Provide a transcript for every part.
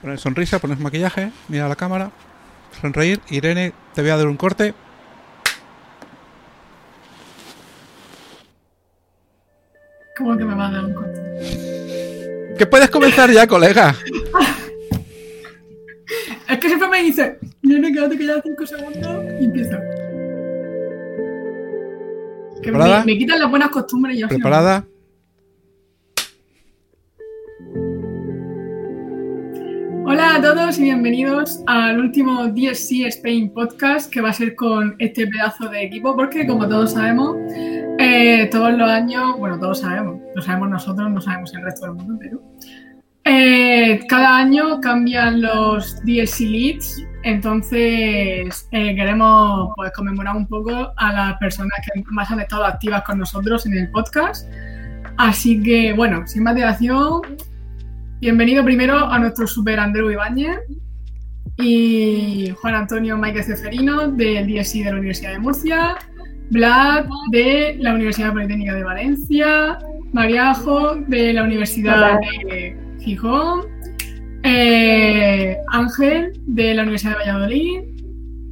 Poner sonrisa, poner maquillaje, mira a la cámara, sonreír. Irene, te voy a dar un corte. ¿Cómo que me va a dar un corte? Que puedes comenzar ya, colega. Es que siempre me dice, Irene, quédate que ya 5 segundos y empieza. Que me, quitan las buenas costumbres y. ¿Preparada? A todos y bienvenidos al último DSC Spain podcast que va a ser con este pedazo de equipo porque como todos sabemos, eh, todos los años, bueno, todos sabemos, lo sabemos nosotros, no sabemos el resto del mundo, pero eh, cada año cambian los DSC Leads, entonces eh, queremos pues, conmemorar un poco a las personas que más han estado activas con nosotros en el podcast. Así que, bueno, sin más dilación, Bienvenido primero a nuestro super Andreu Ibáñez y Juan Antonio Maike Ceferino del DSI de la Universidad de Murcia, Vlad de la Universidad Politécnica de Valencia, Mariajo de la Universidad Hola. de Gijón, eh, Ángel de la Universidad de Valladolid,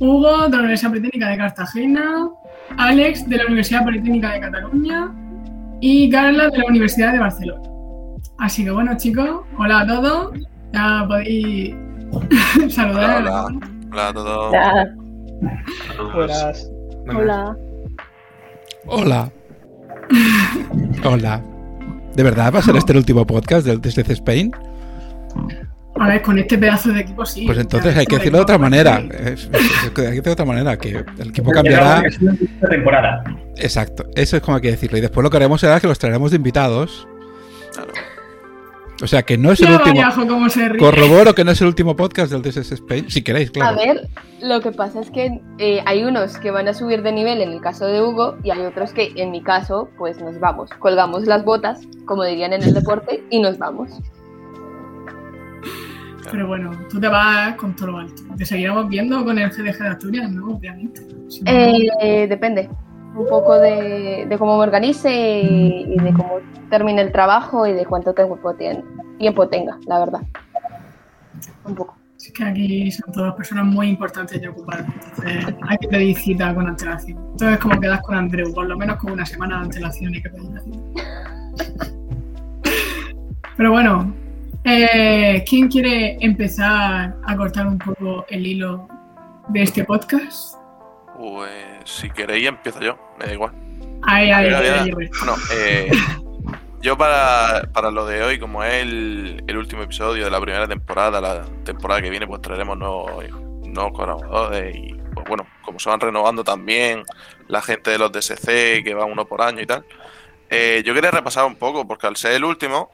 Hugo de la Universidad Politécnica de Cartagena, Alex de la Universidad Politécnica de Cataluña y Carla de la Universidad de Barcelona. Así que bueno, chicos, hola a todos. Ya podéis saludar. Hola, Hola a todos. Buenas. hola. Hola. Hola. ¿De verdad va a ser este el último podcast del DSC Spain? A ver, con este pedazo de equipo sí. Pues entonces hay que Este decirlo de otra manera. sí. Es- es- hay que decirlo de otra manera, que el equipo cambiará. una temporada. Exacto, eso es como hay que decirlo. Y después lo que haremos será que los traeremos de invitados. Claro. O sea, que no es el Ya último. Mariajo cómo se ríe. Corroboro que no es el último podcast del DSS Spain. Si queréis, A claro. ver, lo que pasa es que eh, hay unos que van a subir de nivel en el caso de Hugo y hay otros que en mi caso pues nos vamos, colgamos las botas, como dirían en el deporte, y nos vamos. Pero bueno, tú te vas con todo lo alto. Te seguiremos viendo con el GDG de Asturias, ¿no? Obviamente. No- Eh, depende un poco de, de cómo me organice y, de cómo termine el trabajo y de cuánto tiempo, tiempo tenga, la verdad. Un poco. Es que aquí son todas personas muy importantes y ocupadas. Entonces hay que pedir cita con antelación. Entonces como quedas con Andreu, por lo menos con una semana de antelación hay que pedir. Pero bueno, eh, ¿quién quiere empezar a cortar un poco el hilo de este podcast? Pues si queréis empiezo yo, me da igual. Mira. ahí, ahí. Bueno, eh, yo para, para lo de hoy, como es el, el último episodio de la primera temporada, la temporada que viene, pues traeremos nuevos, nuevos colaboradores y pues bueno, como se van renovando también la gente de los DSC, que va uno por año y tal. eh, yo quería repasar un poco, porque al ser el último,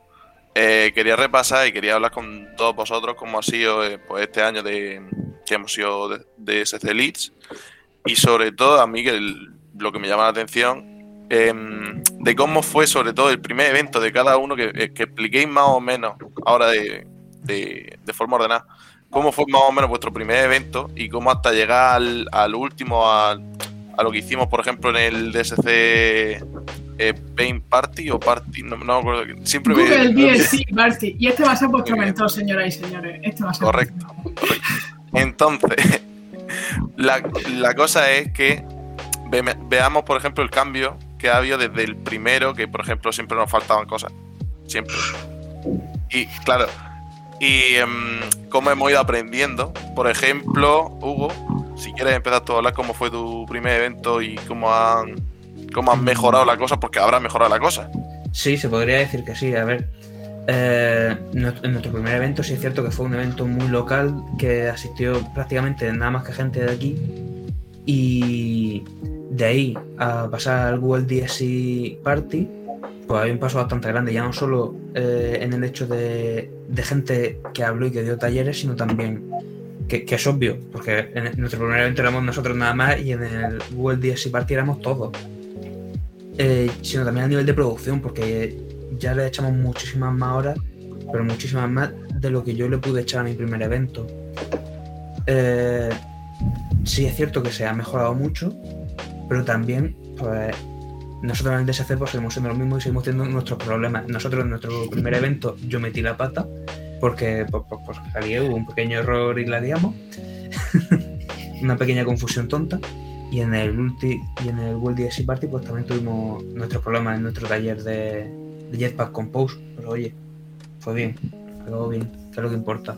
eh, quería repasar y quería hablar con todos vosotros cómo ha sido eh, pues este año de que hemos sido de, DSC Leads y sobre todo a mí que el- lo que me llama la atención em, de cómo fue sobre todo el primer evento de cada uno, que, eh, que expliquéis más o menos ahora de, de- de forma ordenada, cómo fue más o menos vuestro primer evento y cómo hasta llegar al, al último, al- a, lo que hicimos, por ejemplo, en el DSC eh, Paint Party o Party, no, no me acuerdo, siempre me- Google DSC Barty. Y este va a ser vuestro mentor, señoras y señores. Este va a ser Correcto. Entonces, la, la cosa es que ve- veamos, por ejemplo, el cambio que ha habido desde el primero, que por ejemplo siempre nos faltaban cosas. Siempre. Y claro, y em, cómo hemos ido aprendiendo. Por ejemplo, Hugo, si quieres empezar tú a hablar cómo fue tu primer evento y cómo han, cómo han mejorado la cosa, porque habrá mejorado la cosa. Sí, se podría decir que sí. A ver, eh, en nuestro primer evento sí es cierto que fue un evento muy local que asistió prácticamente nada más que gente de aquí. Y de ahí a pasar al Google DSI Party, pues hay un paso bastante grande, ya no solo eh, en el hecho de, de gente que habló y que dio talleres, sino también que, que es obvio, porque en nuestro primer evento éramos nosotros nada más y en el Google DSI Party éramos todos. Eh, sino también a nivel de producción, porque ya le echamos muchísimas más horas, pero muchísimas más de lo que yo le pude echar a mi primer evento. Eh, sí es cierto que se ha mejorado mucho, pero también, pues, nosotros en el DSC pues, seguimos siendo lo mismo y seguimos teniendo nuestros problemas. Nosotros en nuestro primer evento yo metí la pata, porque, por, por- por salir, hubo un pequeño error y la liamos. Una pequeña confusión tonta. Y en el ulti, y en el World DSI Party pues también tuvimos nuestros problemas en nuestro taller de, de Jetpack Compose. Pero oye, fue bien, acabó bien, que es lo que importa.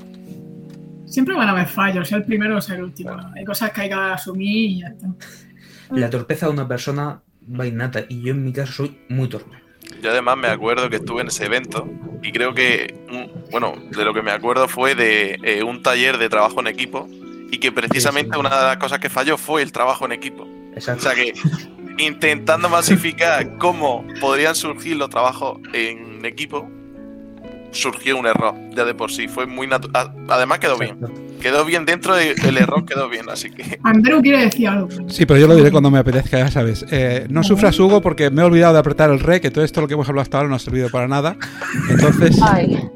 Siempre van a haber fallos, sea el primero o sea el último. Hay cosas que hay que asumir y ya está. La torpeza de una persona va innata y yo en mi caso soy muy torpe. Yo además me acuerdo que estuve en ese evento y creo que, bueno, de lo que me acuerdo fue de eh, un taller de trabajo en equipo y que precisamente Sí, sí. una de las cosas que falló fue el trabajo en equipo. O Exacto. sea que intentando masificar cómo podrían surgir los trabajos en equipo, surgió un error ya de por sí. Fue muy natural. Además quedó bien. Quedó bien dentro de- del error, quedó bien. Así que Andrew quiere decir algo. Sí, pero yo lo diré cuando me apetezca, ya sabes. Eh, no sufras, Hugo, porque me he olvidado de apretar el rec, que todo esto lo que hemos hablado hasta ahora no ha servido para nada. Entonces, Ay,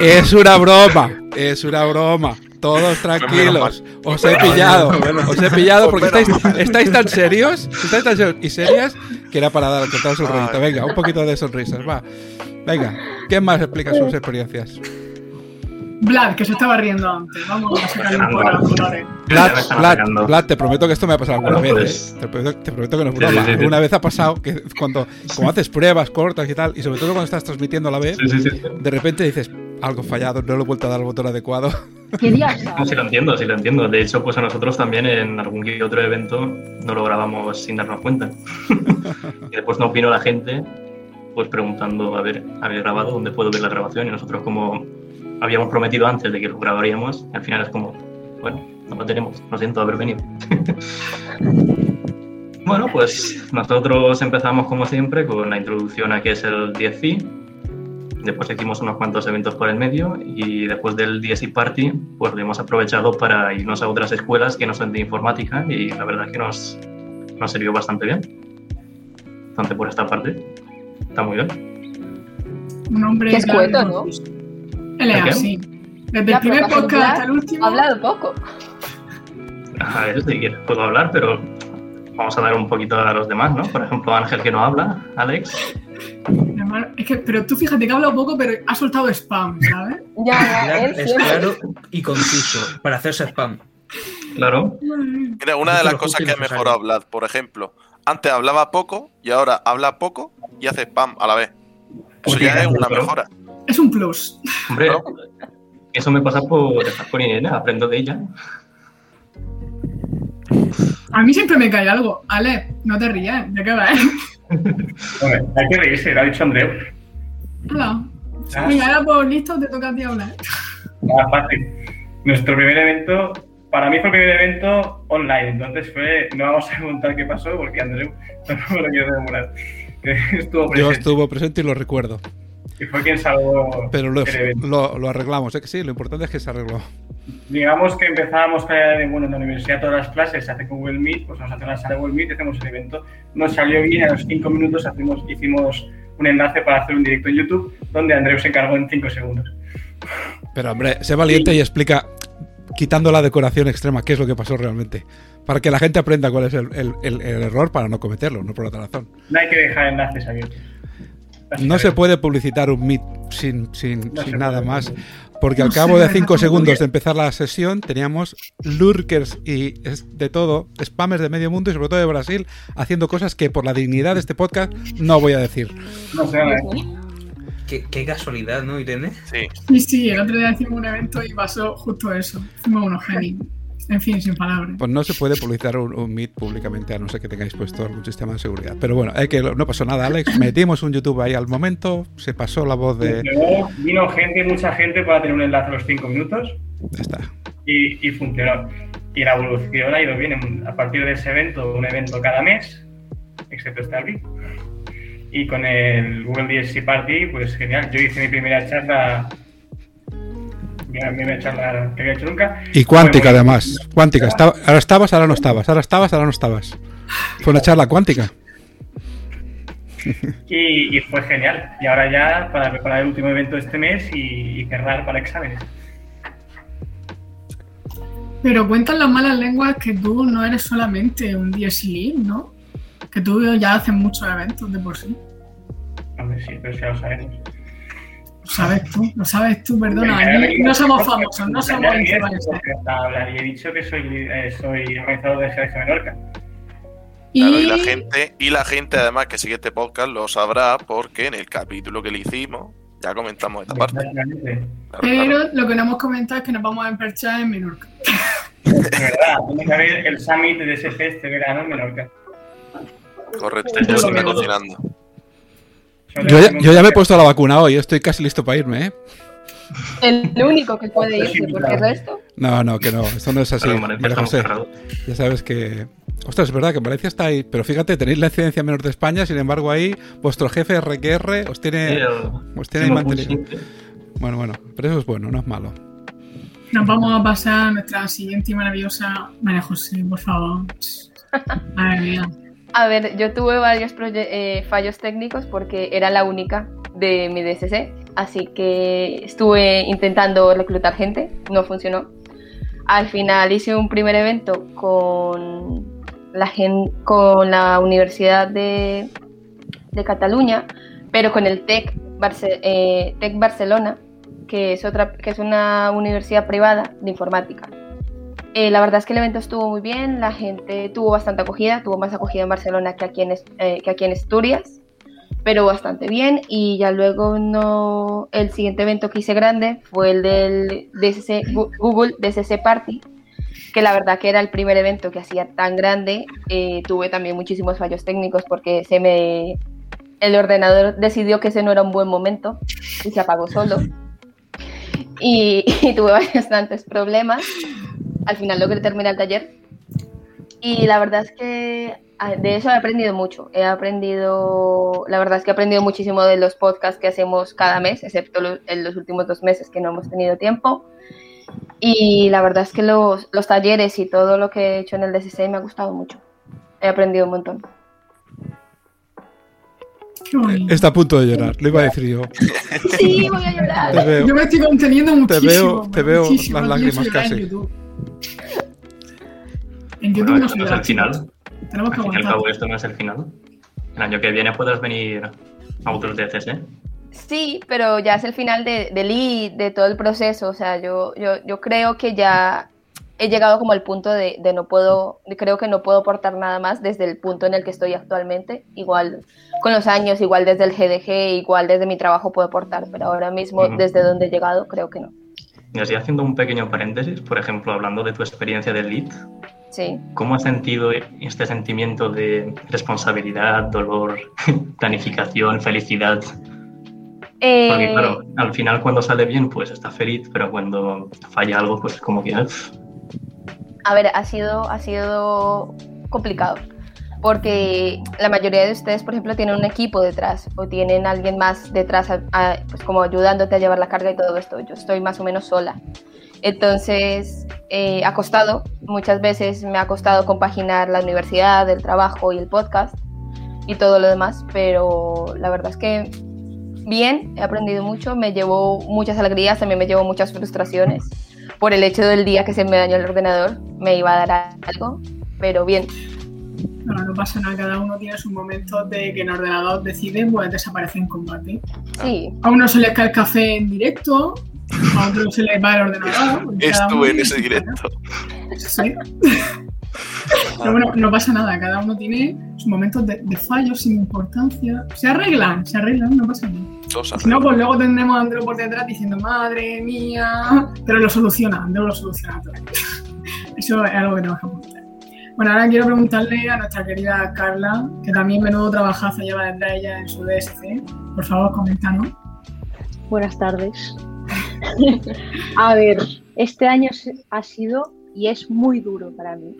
es una broma, es una broma. Todos tranquilos. Os he pillado, os he pillado porque estáis, estáis tan serios, estáis tan serios y serias que era para dar contaros el rollito. Venga, un poquito de sonrisas, va. Venga, ¿quién más explica sus experiencias? Vlad, que se estaba riendo antes. Vamos a sacarle un poco las colores. Vlad, te prometo que esto me ha pasado alguna vez, pues- ¿eh? Te prometo, te prometo que no es broma. sí, sí, sí. Una vez ha pasado que cuando como haces pruebas cortas y tal, y sobre todo cuando estás transmitiendo a la vez, Sí, sí, sí. de repente dices, algo fallado, no le he vuelto a dar el botón adecuado. No, sí lo entiendo, sí lo entiendo. De hecho, pues a nosotros también en algún que otro evento no lo grabamos sin darnos cuenta. y después nos vino la gente pues preguntando, a ver, ¿habéis grabado? ¿Dónde puedo ver la grabación? Y nosotros como habíamos prometido antes de que lo grabaríamos, al final es como, bueno, no lo tenemos, lo siento haber venido. bueno, pues nosotros empezamos como siempre con la introducción a qué es el 10 Después hicimos unos cuantos eventos por el medio y después del DSI Party, pues lo hemos aprovechado para irnos a otras escuelas que no son de informática y la verdad es que nos, nos sirvió bastante bien. Bastante por esta parte. Está muy bien. Un hombre. Qué escueto, ¿no? Él es ¿El qué? así. Desde Ya, el primer podcast hablar, hasta el último. Ha hablado poco. A ver, si quieres puedo hablar, pero vamos a dar un poquito a los demás, ¿no? Por ejemplo, Ángel que no habla, Alex. Hermano, es que, pero tú fíjate que ha hablado poco, pero ha soltado spam, ¿sabes? Ya, ya, Claro, él es siempre. claro y conciso para hacerse spam. Claro. Mira, una de las cosas que ha mejorado Vlad, por ejemplo, antes hablaba poco y ahora habla poco y hace spam a la vez. Eso ya es una mejora. Es un plus. Hombre, ¿No? eso me pasa por estar con Irene, aprendo de ella. A mí siempre me cae algo. Ale, no te rías, ¿de qué va? Hay que reírse, lo ha dicho Andreu. Hola. Ah. Ahora pues listo, te toca a ti hablar. Fácil. Nuestro primer evento, para mí fue el primer evento online, entonces fue, no vamos a preguntar qué pasó porque Andreu no me lo quiero demorar. Que estuvo Yo presente estuve presente y lo recuerdo. y fue quien salvó Pero lo, el evento. lo, lo arreglamos, ¿eh? Que sí, lo importante es que se arregló. Digamos que empezábamos bueno, en la universidad todas las clases se hace con Google Meet, pues nos hace una sala de Google Meet y hacemos el evento. Nos salió bien, a los cinco minutos hacemos, hicimos un enlace para hacer un directo en YouTube donde Andreu se encargó en cinco segundos. Pero hombre, sé valiente y explica, quitando la decoración extrema, qué es lo que pasó realmente. Para que la gente aprenda cuál es el, el- el- el error para no cometerlo, no por otra razón. No hay que dejar enlaces abiertos. No se puede publicitar un Meet sin, sin, No sin nada puede. más. Porque al cabo de cinco ¿cómo segundos de empezar la sesión teníamos lurkers y de todo, spammers de medio mundo y sobre todo de Brasil, haciendo cosas que por la dignidad de este podcast no voy a decir. No sé. Qué, qué casualidad, ¿no, Irene? Sí. Sí, sí, el otro día hicimos un evento y pasó justo eso. Hicimos unos genios. En fin, sin palabras. Pues no se puede publicitar un, un Meet públicamente a no ser que tengáis puesto algún sistema de seguridad. Pero bueno, es que no pasó nada, Alex. Metimos un YouTube ahí al momento, se pasó la voz de... Luego vino gente, mucha gente para tener un enlace a los cinco minutos Ya está. y, y funcionó. Y la evolución ha ido bien. En- A partir de ese evento, un evento cada mes, excepto este abril. Y con el Google DSC Party, pues genial. Yo hice mi primera charla, mi primera charla que había hecho nunca. Y cuántica además. Cuántica. Estaba- ahora estabas, ahora no estabas. Ahora estabas, ahora no estabas. Fue una charla cuántica. Y, y fue genial. Y ahora ya para preparar el último evento de este mes y, y cerrar para exámenes. Pero cuentan las malas lenguas que tú no eres solamente un DSI Lead, ¿no? Que tú ya haces muchos eventos de por sí. Hombre, sí, pero ya lo sabemos. Sabes tú, lo sabes tú, perdona. aquí no somos famosos, no somos influencers. Y he dicho que soy, eh, soy organizador de GDG Menorca. Claro, y... Y la gente, y la gente además que sigue este podcast lo sabrá porque en el capítulo que le hicimos ya comentamos esta parte. Exactamente. Claro, Pero claro. lo que no hemos comentado es que nos vamos a emperchar en Menorca. De verdad, tiene que haber el summit de DSG este verano en Menorca. Correcto, Yo ya se está cocinando. Yo ya, yo ya me he puesto la vacuna hoy, estoy casi listo para irme, ¿eh? El único que puede irse, porque el resto. No, no, que no, esto no es así. María José, ya sabes que... Ostras, es verdad que en Valencia está ahí, pero fíjate, tenéis la incidencia menor de España, sin embargo ahí vuestro jefe RQR os tiene, os tiene ahí mantenido. Bueno, bueno, pero eso es bueno, no es malo. Nos vamos a pasar a nuestra siguiente y maravillosa María José, por favor. Madre mía. A ver, yo tuve varios eh, fallos técnicos porque era la única de mi DSC, así que estuve intentando reclutar gente, no funcionó. Al final hice un primer evento con la, Universidad de, Cataluña, pero con el eh, TEC Barcelona, que es, otra, que es una universidad privada de informática. Eh, la verdad es que el evento estuvo muy bien, la gente tuvo bastante acogida, tuvo más acogida en Barcelona que aquí en, eh, que aquí en Asturias, pero bastante bien. Y ya luego no, el siguiente evento que hice grande fue el del Gu- Google DSC Party, que la verdad que era el primer evento que hacía tan grande. Eh, tuve también muchísimos fallos técnicos porque se me, el ordenador decidió que ese no era un buen momento y se apagó solo. Y, y tuve bastantes problemas al final logré terminar el taller. Y la verdad es que de eso he aprendido mucho. He aprendido, la verdad es que he aprendido muchísimo de los podcasts que hacemos cada mes, excepto en los últimos dos meses que no hemos tenido tiempo. Y la verdad es que los, los talleres y todo lo que he hecho en el DSC me ha gustado mucho. He aprendido un montón. Está a punto de llorar, lo iba a decir yo. Sí, voy a Te llorar. veo. Yo me estoy conteniendo muchísimo. veo- te veo muchísimo. las lágrimas casi. En YouTube, En YouTube Bueno, no es el final. Tenemos que y al aguantar. cabo, esto no es el final. El año que viene podrás venir a otros DCs, ¿eh? Sí, pero ya es el final de, del lead, de todo el proceso. O sea, yo, yo, yo creo que ya he llegado como al punto de, de no puedo, de creo que no puedo aportar nada más desde el punto en el que estoy actualmente. Igual con los años, igual desde el GDG, igual desde mi trabajo puedo aportar, pero ahora mismo Ujú. desde donde he llegado creo que no. Y así haciendo un pequeño paréntesis, por ejemplo, hablando de tu experiencia de lead, Sí. ¿cómo has sentido este sentimiento de responsabilidad, dolor, planificación, felicidad? Porque Eh, claro, al final cuando sale bien, pues está feliz, pero cuando falla algo, pues como que... A ver, ha sido, ha sido complicado. Porque la mayoría de ustedes, por ejemplo, tienen un equipo detrás o tienen alguien más detrás, a- a- pues como ayudándote a llevar la carga y todo esto. Yo estoy más o menos sola. Entonces, eh, ha costado, muchas veces me ha costado compaginar la universidad, el trabajo y el podcast y todo lo demás, pero la verdad es que bien, he aprendido mucho, me llevo muchas alegrías, también me llevo muchas frustraciones por el hecho del día que se me dañó el ordenador, me iba a dar algo, pero bien. No, no pasa nada, cada uno tiene sus momentos de que el ordenador decide pues, desaparecer en combate. Sí, A uno se le cae el café en directo, a otro se le va el ordenador. Estuve en ese directo. Sí. Pero bueno, no pasa nada, cada uno tiene sus momentos de, de fallos sin importancia. Se arreglan, se arreglan, no pasa nada. Si no, pues luego tendremos a Andreu por detrás diciendo, madre mía, pero lo soluciona, Andreu lo soluciona todo. Eso es algo que tenemos que apuntar. Bueno, ahora quiero preguntarle a nuestra querida Carla, que también menudo trabajazo lleva detrás ella en su DSC. Por favor, coméntanos. Buenas tardes. A ver, este año ha sido y es muy duro para mí.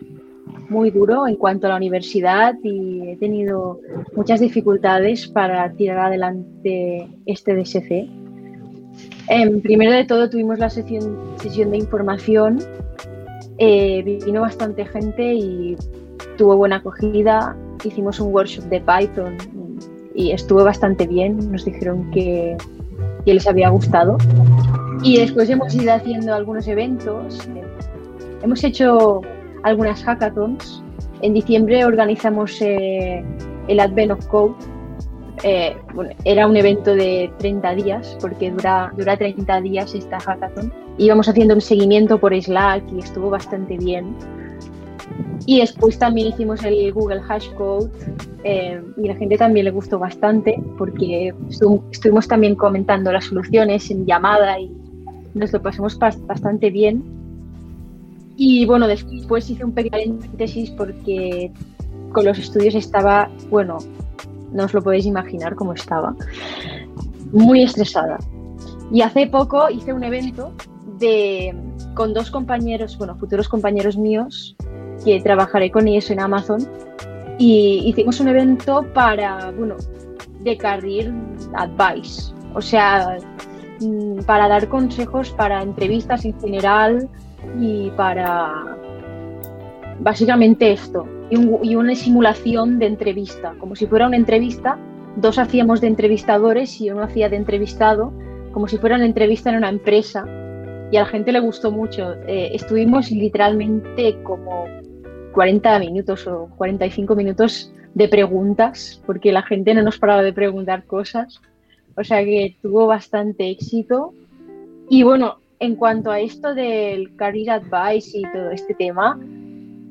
Muy duro en cuanto a la universidad y he tenido muchas dificultades para tirar adelante este DSC. Em, primero de todo tuvimos la sesión, sesión de información. Eh, vino bastante gente y tuvo buena acogida. Hicimos un workshop de Python y estuvo bastante bien. Nos dijeron que, que les había gustado. Y después hemos ido haciendo algunos eventos. Hemos hecho algunas hackathons. En diciembre organizamos eh, el Advent of Code. eh, bueno, era un evento de 30 días, porque dura, dura 30 días esta hackathon. Íbamos haciendo un seguimiento por Slack y estuvo bastante bien. Y después también hicimos el Google Hashcode eh, y la gente también le gustó bastante porque estuvimos también comentando las soluciones en llamada y nos lo pasamos bastante bien. Y bueno, después hice un pequeño paréntesis porque con los estudios estaba, bueno, no os lo podéis imaginar cómo estaba, muy estresada. Y hace poco hice un evento de, con dos compañeros, bueno, futuros compañeros míos, que trabajaré con ellos en Amazon, y hicimos un evento para, bueno, de career advice, o sea, mm, para dar consejos para entrevistas en general y para básicamente esto, y, una simulación de entrevista, como si fuera una entrevista, dos hacíamos de entrevistadores y uno hacía de entrevistado, como si fuera una entrevista en una empresa, y a la gente le gustó mucho. Eh, estuvimos literalmente como 40 minutos o 45 minutos de preguntas, porque la gente no nos paraba de preguntar cosas. O sea que tuvo bastante éxito. Y bueno, en cuanto a esto del career advice y todo este tema,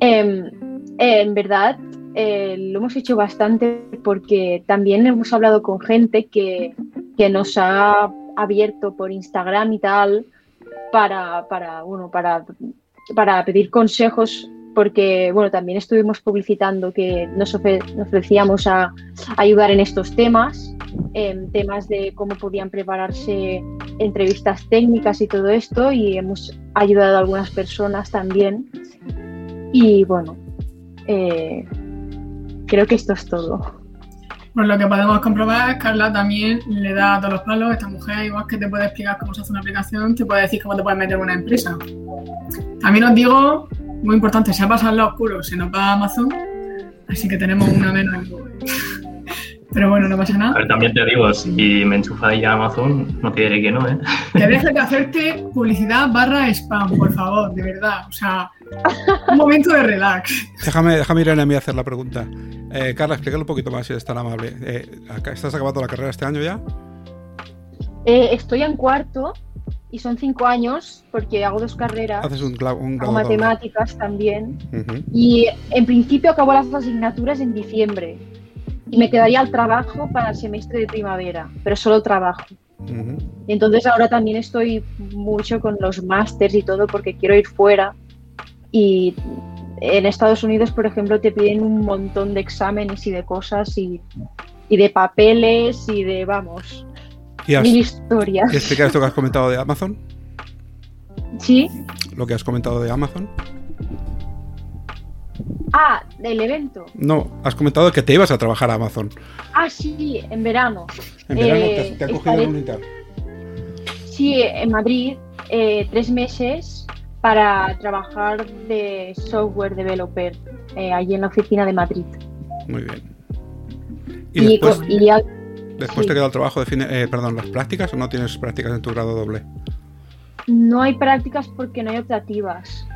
eh, en verdad, eh, lo hemos hecho bastante porque también hemos hablado con gente que, nos ha abierto por Instagram y tal para, para, bueno, para, para pedir consejos porque bueno, también estuvimos publicitando que nos, ofrecíamos a, ayudar en estos temas, en temas de cómo podían prepararse entrevistas técnicas y todo esto, y hemos ayudado a algunas personas también. Y bueno, eh, creo que esto es todo. Pues lo que podemos comprobar, Carla también le da todos los palos a esta mujer, igual que te puede explicar cómo se hace una aplicación, te puede decir cómo te puedes meter en una empresa. También os digo, muy importante, se ha pasado al lado oscuro, se nos va a Amazon, así que tenemos una menos Pero bueno, no pasa nada. A ver, también te digo, si me enchufáis a Amazon, no te diré que no, ¿eh? Que dejes de hacerte publicidad barra spam, por favor, de verdad. O sea, un momento de relax. Déjame, déjame ir a mí a hacer la pregunta. Eh, Carla, explícale un poquito más si eres tan amable. Eh, ¿Estás acabando la carrera este año ya? Eh, estoy en cuarto y son cinco años porque hago dos carreras. Haces un, un hago matemáticas también. Y en principio acabo las asignaturas en diciembre y me quedaría el trabajo para el semestre de primavera, pero solo trabajo. Entonces ahora también estoy mucho con los másters y todo porque quiero ir fuera y en Estados Unidos, por ejemplo, te piden un montón de exámenes y de cosas y, de papeles y de, vamos, mil historias. ¿Y esto que has comentado de Amazon? Sí. Lo que has comentado de Amazon. Ah, del evento. No, has comentado que te ibas a trabajar a Amazon. Ah, sí, en verano. En verano te, te, ha cogido en Unitar. Sí, en Madrid, eh, tres meses para trabajar de software developer eh, allí en la oficina de Madrid. Muy bien. ¿Y, después, después te queda el trabajo de eh, perdón, las prácticas o no tienes prácticas en tu grado doble? No hay prácticas porque no hay optativas.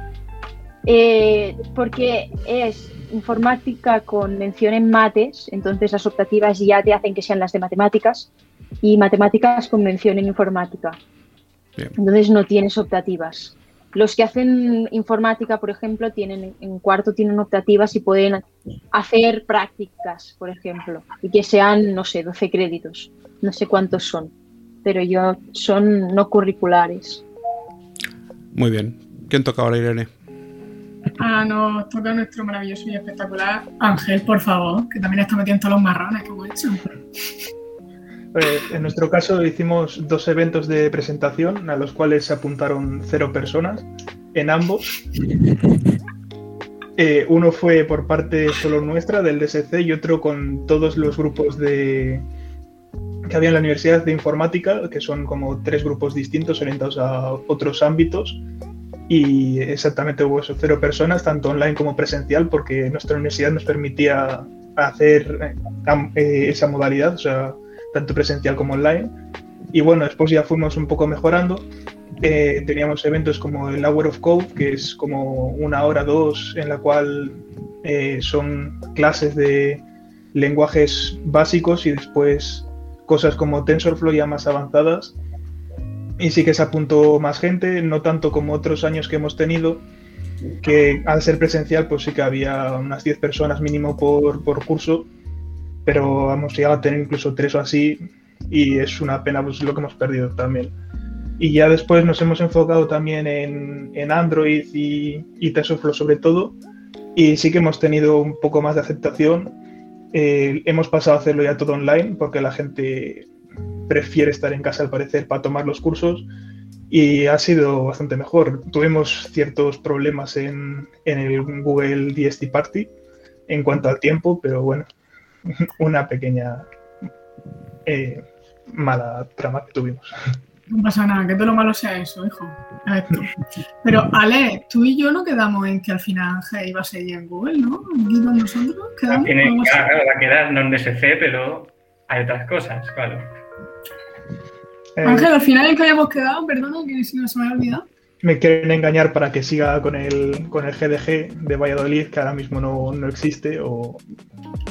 Eh, porque es informática con mención en mates, entonces las optativas ya te hacen que sean las de matemáticas y matemáticas con mención en informática. Entonces no tienes optativas. Los que hacen informática, por ejemplo, tienen en cuarto tienen optativas y pueden hacer prácticas, por ejemplo, y que sean, no sé, 12 créditos. No sé cuántos son, pero yo son no curriculares. Muy bien. ¿Quién toca ahora, Irene? Ah, nos toca nuestro maravilloso y espectacular Ángel, por favor, que también está metiendo todos los marrones que hemos hecho. Eh, en nuestro caso hicimos dos eventos de presentación a los cuales se apuntaron cero personas en ambos. Eh, uno fue por parte solo nuestra del DSC y otro con todos los grupos de que había en la Universidad de Informática, que son como tres grupos distintos orientados a otros ámbitos y exactamente hubo eso, cero personas, tanto online como presencial, porque nuestra universidad nos permitía hacer eh, esa modalidad, o sea, tanto presencial como online. Y bueno, después ya fuimos un poco mejorando. Eh, teníamos eventos como el Hour of Code, que es como una hora, dos, en la cual son clases de lenguajes básicos y después cosas como TensorFlow ya más avanzadas. Y sí que se apuntó más gente, no tanto como otros años que hemos tenido, que al ser presencial pues sí que había unas 10 personas mínimo por, por curso, pero hemos llegado a tener incluso tres o así y es una pena pues lo que hemos perdido también. Y ya después nos hemos enfocado también en, en Android y, y TensorFlow sobre todo, y sí que hemos tenido un poco más de aceptación. Eh, hemos pasado a hacerlo ya todo online porque la gente prefiere estar en casa al parecer para tomar los cursos y ha sido bastante mejor. Tuvimos ciertos problemas en, en el Google DST Party en cuanto al tiempo, pero bueno, una pequeña eh, mala trama que tuvimos. No pasa nada, que todo lo malo sea eso, hijo. Esto. Pero, Ale, tú y yo no quedamos en que al final Ángel iba a seguir en Google, ¿no? Aquí con nosotros quedamos. Tiene, a- claro, va a quedar no en DSC, pero hay otras cosas, claro. Eh, Ángel, al final en que habíamos quedado, perdona, que si no se me ha olvidado. Me quieren engañar para que siga con el, con el GDG de Valladolid, que ahora mismo no, no existe o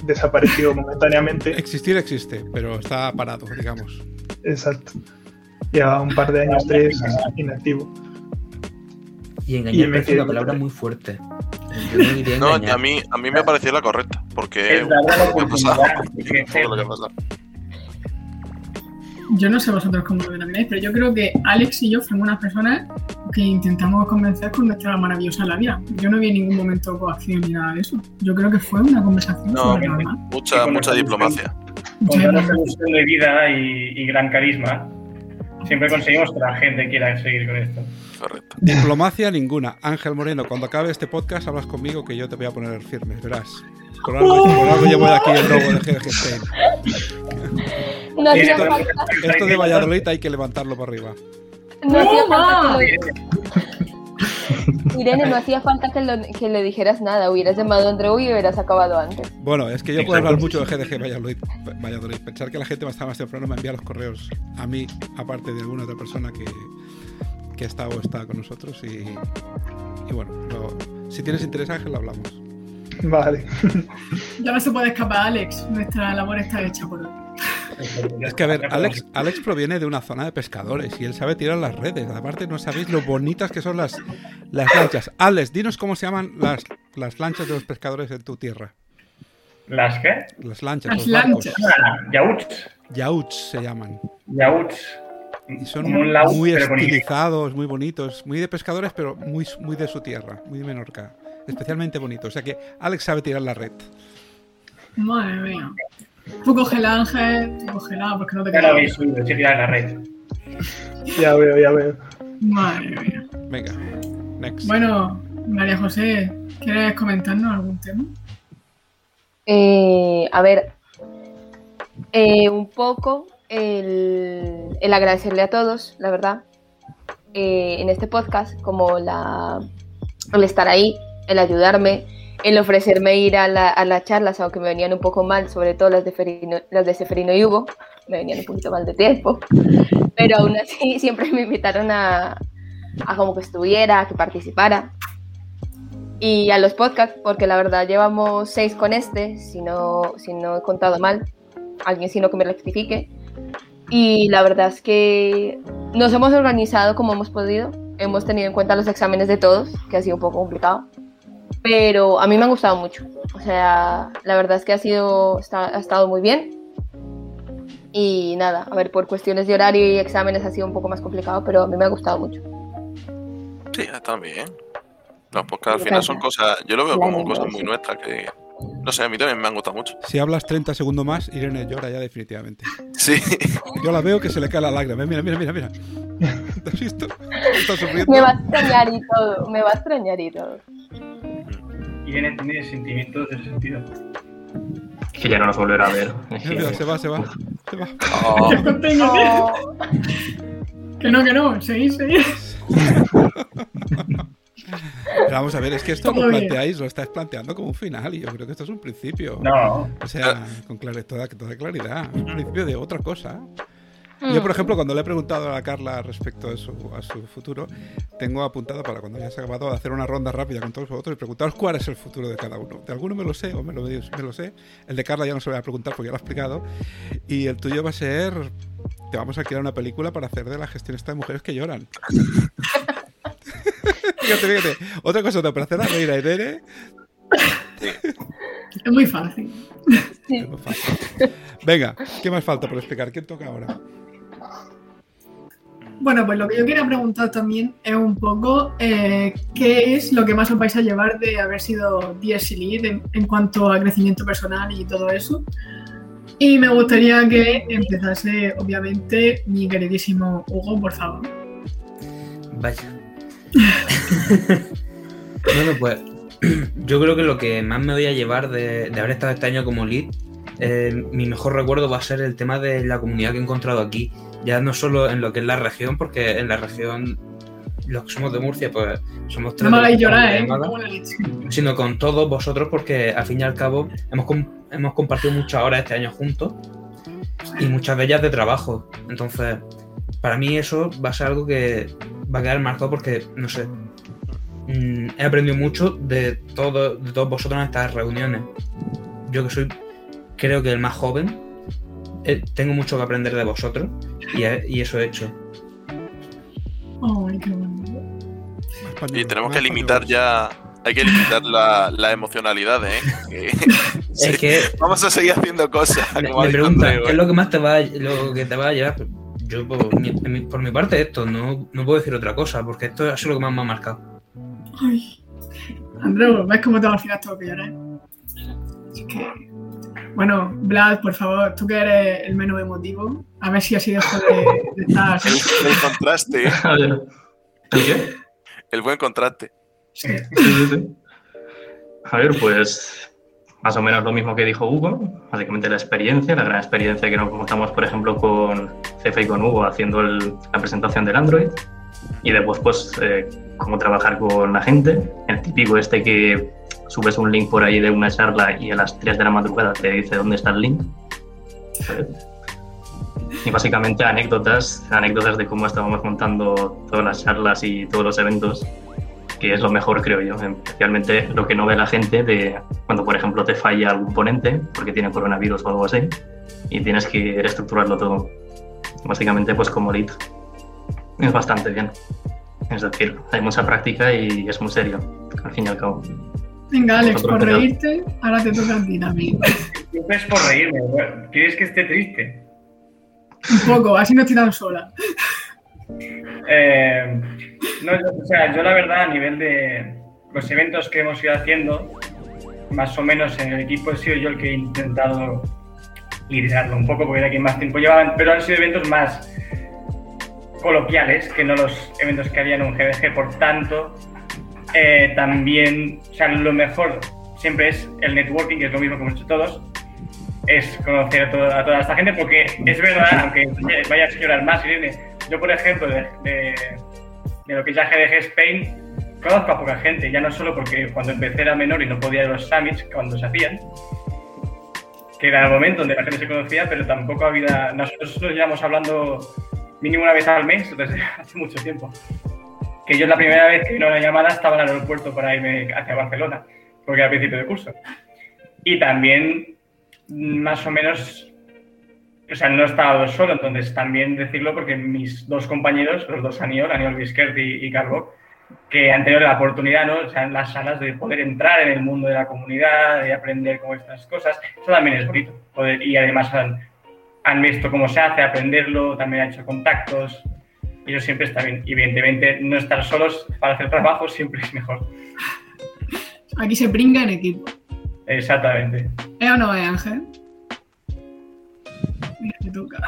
desapareció momentáneamente. Existir existe, pero está parado, digamos. Exacto. Lleva un par de años, tres, inactivo. Y Y engañar me parece una palabra muy fuerte. Yo no No, a mí, a mí me pareció la correcta, porque Es la ¿qué Yo no sé vosotros cómo lo miráis, pero yo creo que Alex y yo fuimos unas personas que intentamos convencer con nuestra maravillosa labia. Yo no vi en ningún momento coacción ni nada de eso. Yo creo que fue una conversación No, súper normal. mucha, mucha diplomacia. Con evolución de vida y, y gran carisma, siempre conseguimos que la gente quiera seguir con esto. Correcto. Diplomacia ninguna. Ángel Moreno, cuando acabe este podcast hablas conmigo que yo te voy a poner firmes, verás. Por algo, por algo llevo aquí el logo de. No Esto- de Valladolid hay que levantarlo para arriba. no hacía falta que lo- Irene, no hacía falta que, lo- que le dijeras nada. Hubieras llamado a Andreu y hubieras acabado antes. Bueno, es que yo puedo hablar mucho de GDG Valladolid. Valladolid. Pensar que la gente va a estar más temprano me envía los correos a mí, aparte de alguna otra persona que, que está o está con nosotros. Y, y bueno, lo- si tienes interés, Ángel, lo hablamos. Vale. Ya no se puede escapar, Alex. Nuestra labor está hecha por hoy. Es que, a ver, Alex, Alex proviene de una zona de pescadores y él sabe tirar las redes. Aparte, no sabéis lo bonitas que son las, las lanchas. Alex, dinos cómo se llaman las, las lanchas de los pescadores en tu tierra. ¿Las qué? Las lanchas, Las lanchas. Yauts. Yauts se llaman. Yauts. Y son laúd, muy estilizados, muy bonitos, muy de pescadores, pero muy, muy de su tierra, muy de Menorca. Especialmente bonito. O sea que Alex sabe tirar la red. Madre mía. Tú cógela, Ángel. Tú cógela, porque no te Ya lo queda. habéis subido, sí, tirar la red. Ya veo, ya veo. Madre mía. Venga, next. Bueno, María José, ¿quieres comentarnos algún tema? Eh, a ver, eh, un poco el, el agradecerle a todos, la verdad, eh, en este podcast, como la, el estar ahí, el ayudarme, el ofrecerme ir a, la- a las charlas, aunque me venían un poco mal, sobre todo las de, Ferino, las de Seferino y Hugo, me venían un poquito mal de tiempo, pero aún así siempre me invitaron a, a como que estuviera, a que participara. Y a los podcasts, porque la verdad llevamos seis con este, si no, si no he contado mal, alguien sino que me rectifique. Y la verdad es que nos hemos organizado como hemos podido, hemos tenido en cuenta los exámenes de todos, que ha sido un poco complicado, pero a mí me han gustado mucho. O sea, la verdad es que ha, sido, está- ha estado muy bien. Y nada, a ver, por cuestiones de horario y exámenes ha sido un poco más complicado, pero a mí me ha gustado mucho. Sí, está bien. No, porque al final son cosas, yo lo veo como cosas muy nuestras que, no sé, a mí también me han gustado mucho. Si hablas 30 segundos más, Irene llora ya definitivamente. Sí, Yo la veo que se le cae la lágrima. Mira, mira, mira, mira. ¿Te has visto? Está sufriendo. Me va a extrañar y todo, me va a extrañar y todo. Irene tiene sentimientos de ese sentido. Es que ya no nos volverá a ver. Es Mira, que- se va, se va. Se va. Oh, Oh, Que no, que no, seguís, seguís. Pero vamos a ver, es que esto lo planteáis, lo estáis planteando como un final y yo creo que esto es un principio. No, O sea, con claridad, toda, toda claridad. Es un principio de otra cosa. Yo, por ejemplo, cuando le he preguntado a la Carla respecto a su, a su futuro, tengo apuntado para cuando ya se ha acabado de hacer una ronda rápida con todos vosotros y preguntaros cuál es el futuro de cada uno. De alguno me lo sé o me lo, me lo sé. El de Carla ya no se lo voy a preguntar porque ya lo ha explicado. Y el tuyo va a ser te vamos a crear una película para hacer de la gestión esta de mujeres que lloran. fíjate, fíjate. Otra cosa, para hacer a reír a Irene. Es muy fácil. Es muy fácil. Venga, ¿qué más falta por explicar? ¿Quién toca ahora? Bueno, pues lo que yo quería preguntar también es un poco eh, qué es lo que más os vais a llevar de haber sido DSC Lead en, cuanto a crecimiento personal y todo eso. Y me gustaría que empezase, obviamente, mi queridísimo Hugo, por favor. Vaya. bueno, pues yo creo que lo que más me voy a llevar de, de haber estado este año como lead, eh, mi mejor recuerdo va a ser el tema de la comunidad que he encontrado aquí. Ya no solo en lo que es la región, porque en la región los que somos de Murcia, pues somos tres. No me llorar, ¿eh? Sino con todos vosotros, porque al fin y al cabo hemos, hemos compartido muchas horas este año juntos y muchas de ellas de trabajo. Entonces, para mí eso va a ser algo que va a quedar marcado porque, no sé, mm, he aprendido mucho de, todo, de todos vosotros en estas reuniones. Yo que soy, creo que el más joven, eh, tengo mucho que aprender de vosotros y, y eso he hecho. Ay, qué bonito. Y tenemos que limitar ya. Hay que limitar la, la emocionalidad, ¿eh? Es que Vamos a seguir haciendo cosas. me, como preguntan, ¿qué es lo que más te va a, lo que te va a llevar? Yo, por mi, por parte, esto, no, no puedo decir otra cosa, porque esto ha sido lo que más me ha marcado. Ay. Andreu, ¿ves cómo te al final tengo que llorar? Es que... Bueno, Vlad, por favor, tú que eres el menos emotivo, a ver si así dejo de, de estar así. El, el contraste. A ver. ¿El qué? el buen contraste. Sí. Sí, sí, sí. A ver, pues más o menos lo mismo que dijo Hugo, básicamente la experiencia, la gran experiencia que nos contamos, por ejemplo, con Cefa y con Hugo haciendo el- la presentación del Android, y después, pues, eh, cómo trabajar con la gente, el típico este que subes un link por ahí de una charla y a las 3 de la madrugada te dice dónde está el link. Y básicamente anécdotas, anécdotas de cómo estábamos montando todas las charlas y todos los eventos que es lo mejor, creo yo. Especialmente lo que no ve la gente de cuando, por ejemplo, te falla algún ponente porque tiene coronavirus o algo así y tienes que reestructurarlo todo. Básicamente, pues como lead. Es bastante bien. Es decir, hay mucha práctica y es muy serio, al fin y al cabo. Venga, Alex, por reírte, ahora te toca a ti también. Siempre es por reírme. bueno, ¿Quieres que esté triste? Un poco, así no estoy tan sola. Eh, no, yo- o sea, yo la verdad, a nivel de los eventos que hemos ido haciendo, más o menos en el equipo he sido yo el que he intentado liderarlo un poco, porque era quien más tiempo llevaban, pero han sido eventos más coloquiales que no los eventos que había en un GBG, por tanto, eh, también, o sea, lo mejor siempre es el networking, que es lo mismo que hemos hecho todos, es conocer a, toda- a toda esta gente, porque es verdad, aunque vaya a llorar más, yo por ejemplo, de, de- de lo que es ya GDG Spain, conozco a poca gente, ya no solo porque cuando empecé era menor y no podía ir a los summits cuando se hacían, que era el momento donde la gente se conocía, pero tampoco había, nosotros nos llevamos hablando mínimo una vez al mes, entonces hace mucho tiempo. Que yo la primera vez que vino la llamada estaba en el aeropuerto para irme hacia Barcelona, porque era principio de curso. Y también, más o menos, o sea, no estaba solo, entonces también decirlo porque mis dos compañeros, los dos Aniol, Aniol Bisquert y, y Carbo, que han tenido la oportunidad, ¿no? O sea, en las salas de poder entrar en el mundo de la comunidad, de aprender cómo estas cosas, eso también es bonito. Poder, y además han, han visto cómo se hace, aprenderlo, también han hecho contactos, y eso siempre está bien. Y evidentemente no estar solos para hacer trabajo siempre es mejor. Aquí se brinca en equipo. Exactamente. ¿Es o no es, Ángel? Mira, te toca.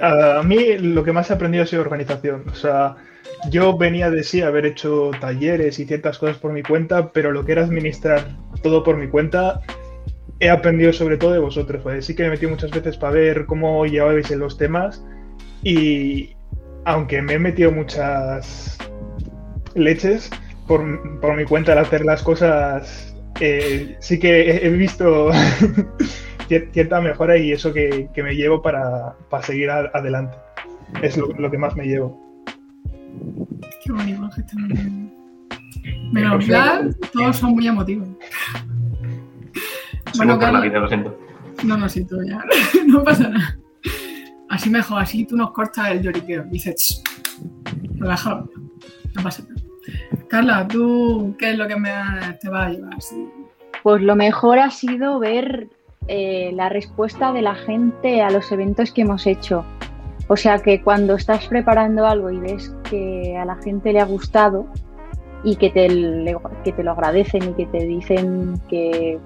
A mí lo que más he aprendido ha sido organización. O sea, yo venía de sí haber hecho talleres y ciertas cosas por mi cuenta, pero lo que era administrar todo por mi cuenta, he aprendido sobre todo de vosotros. Pues sí que me metí muchas veces para ver cómo llevabais en los temas y aunque me he metido muchas leches por, por mi cuenta al hacer las cosas, eh, sí que he, visto cier- cierta mejora y eso que, que me llevo para, para seguir a- adelante. Es lo, lo que más me llevo. Qué bonito. Menos Vlad, todos son muy emotivos. Por la Carlos- vida, lo siento. No, no, sí, tú ya. no pasa nada. Así mejor, así tú nos cortas el lloriqueo. Dices, "Ch, relajado. No pasa nada. Carla, ¿tú qué es lo que me te va a llevar? Pues lo mejor ha sido ver eh, la respuesta de la gente a los eventos que hemos hecho. O sea que cuando estás preparando algo y ves que a la gente le ha gustado y que te, que te lo agradecen y que te dicen que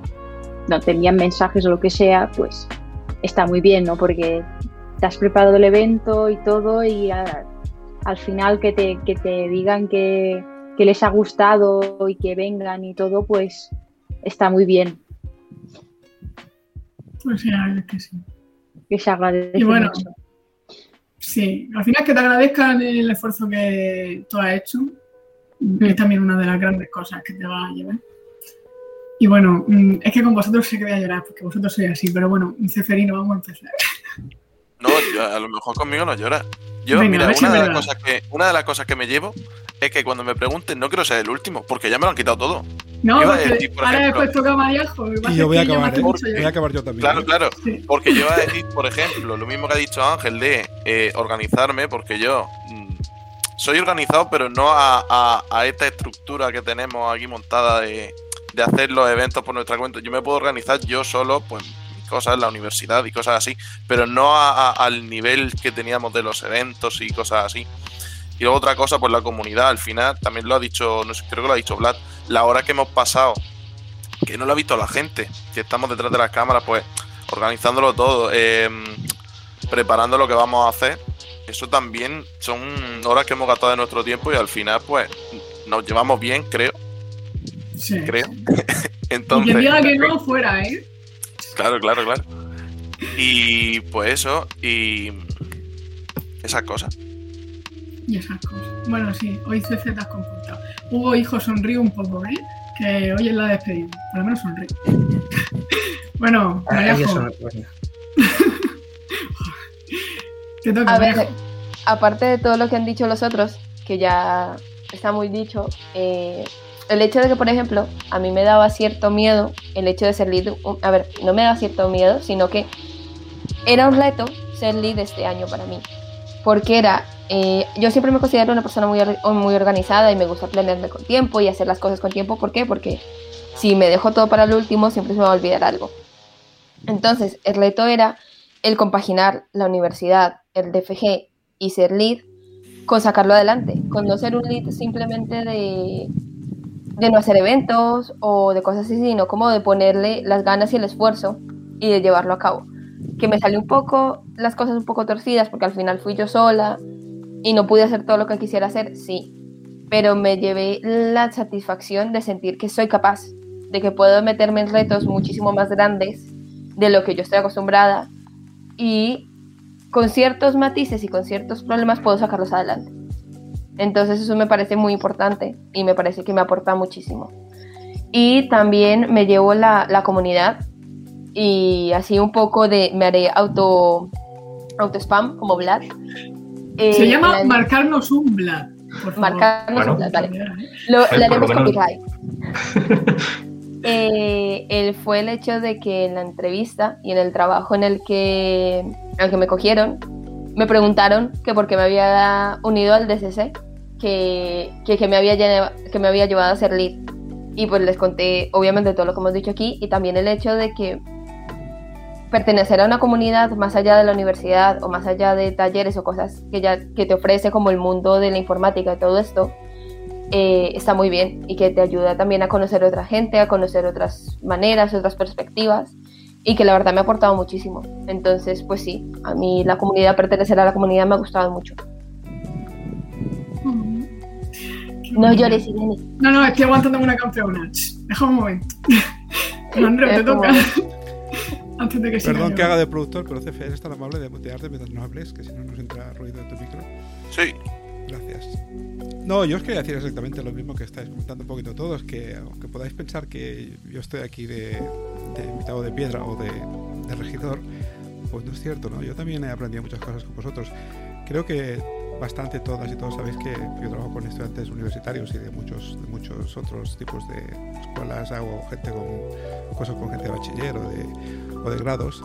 no te envían mensajes o lo que sea, pues está muy bien, ¿no? Porque te has preparado el evento y todo y a- al final que te, que te digan que, que les ha gustado y que vengan y todo, pues está muy bien, Pues sí, la verdad es que sí. que se agradece Y bueno, mucho. sí, al final que te agradezcan el esfuerzo que tú has hecho, es también una de las grandes cosas que te va a llevar. Y bueno, mm, es que con vosotros sé que voy a llorar, porque vosotros sois así, pero bueno, Ceferino, vamos a empezar. No, yo- a lo mejor conmigo no llora. Yo, Venga, mira, una de, las cosas que, una de las cosas que me llevo es que cuando me pregunten no quiero ser el último, porque ya me lo han quitado todo. No, Iba a porque decir, por ahora ejemplo- después toca Mariajo. Y yo voy a acabar, ¿eh? Voy a acabar yo también. Claro, ¿eh? claro. Sí. Porque yo iba a decir, por ejemplo, lo mismo que ha dicho Ángel de eh, organizarme, porque yo mm, soy organizado, pero no a, a- a esta estructura que tenemos aquí montada de, de hacer los eventos por nuestra cuenta. Yo me puedo organizar yo solo, pues cosas la universidad y cosas así, pero no a- a- al nivel que teníamos de los eventos y cosas así. Y luego otra cosa, pues la comunidad, al final, también lo ha dicho, no sé, creo que lo ha dicho Vlad, la hora que hemos pasado, que no lo ha visto la gente, que estamos detrás de las cámaras, pues organizándolo todo, eh, preparando lo que vamos a hacer. Eso también son horas que hemos gastado de nuestro tiempo y al final, pues, nos llevamos bien, creo. Sí. creo. Y Entonces, quien diga que no, fuera, ¿eh? Claro, claro, claro. Y pues eso, y esas cosas. Y esas cosas. Bueno, sí, hoy te has comportado. Hugo, hijo, sonríe un poco, ¿eh? Que hoy es la despedida. Por lo menos sonríe. bueno, Ah, bueno. te toca, A ver, aparte de todo lo que han dicho los otros, que ya está muy dicho, eh, el hecho de que, por ejemplo, a mí me daba cierto miedo el hecho de ser lead. un- A ver, no me daba cierto miedo, sino que era un reto ser lead este año para mí. Porque era, eh, yo siempre me considero una persona muy, muy organizada y me gusta planearme con tiempo y hacer las cosas con tiempo. ¿Por qué? Porque si me dejo todo para el último, siempre se me va a olvidar algo. Entonces, el reto era el compaginar la universidad, el DFG y ser lead con sacarlo adelante, con no ser un lead simplemente de, de no hacer eventos o de cosas así, sino como de ponerle las ganas y el esfuerzo y de llevarlo a cabo. Que me salió un poco, las cosas un poco torcidas, porque al final fui yo sola y no pude hacer todo lo que quisiera hacer, sí, pero me llevé la satisfacción de sentir que soy capaz, de que puedo meterme en retos muchísimo más grandes de lo que yo estoy acostumbrada y con ciertos matices y con ciertos problemas puedo sacarlos adelante. Entonces eso me parece muy importante y me parece que me aporta muchísimo. Y también me llevo la, la comunidad y así un poco de, me haré auto, auto spam como Vlad. Eh, Se llama la- marcarnos un Vlad. Por favor. Marcarnos Bueno. un Vlad, vale. Lo, haremos copyright. Eh, el, fue el hecho de que en la entrevista y en el trabajo en el que, al que me cogieron, me preguntaron que por qué me había unido al DCC, que, que, me había, que me había llevado a ser lead. Y pues les conté, obviamente, todo lo que hemos dicho aquí y también el hecho de que pertenecer a una comunidad más allá de la universidad o más allá de talleres o cosas que, ya, que te ofrece como el mundo de la informática y todo esto, eh, está muy bien y que te ayuda también a conocer otra gente, a conocer otras maneras, otras perspectivas y que la verdad me ha aportado muchísimo. Entonces, pues sí, a mí la comunidad, pertenecer a la comunidad me ha gustado mucho. No llores, Irene. No, no, estoy aguantándome una campeona. Deja un momento. Andrés, te Es toca. Antes de que Perdón que yo. haga de productor, pero CF, eres tan amable de mutearte mientras no hables, que si no nos entra ruido en tu micro. Sí, Gracias. No, yo os quería decir exactamente lo mismo que estáis comentando un poquito todos, que aunque podáis pensar que yo estoy aquí de, de invitado de piedra o de, de regidor, pues no es cierto, ¿no? Yo también he aprendido muchas cosas con vosotros. Creo que bastante todas y todos sabéis que yo trabajo con estudiantes universitarios y de muchos, de muchos otros tipos de escuelas, hago gente con cosas con gente de bachiller o de, o de grados.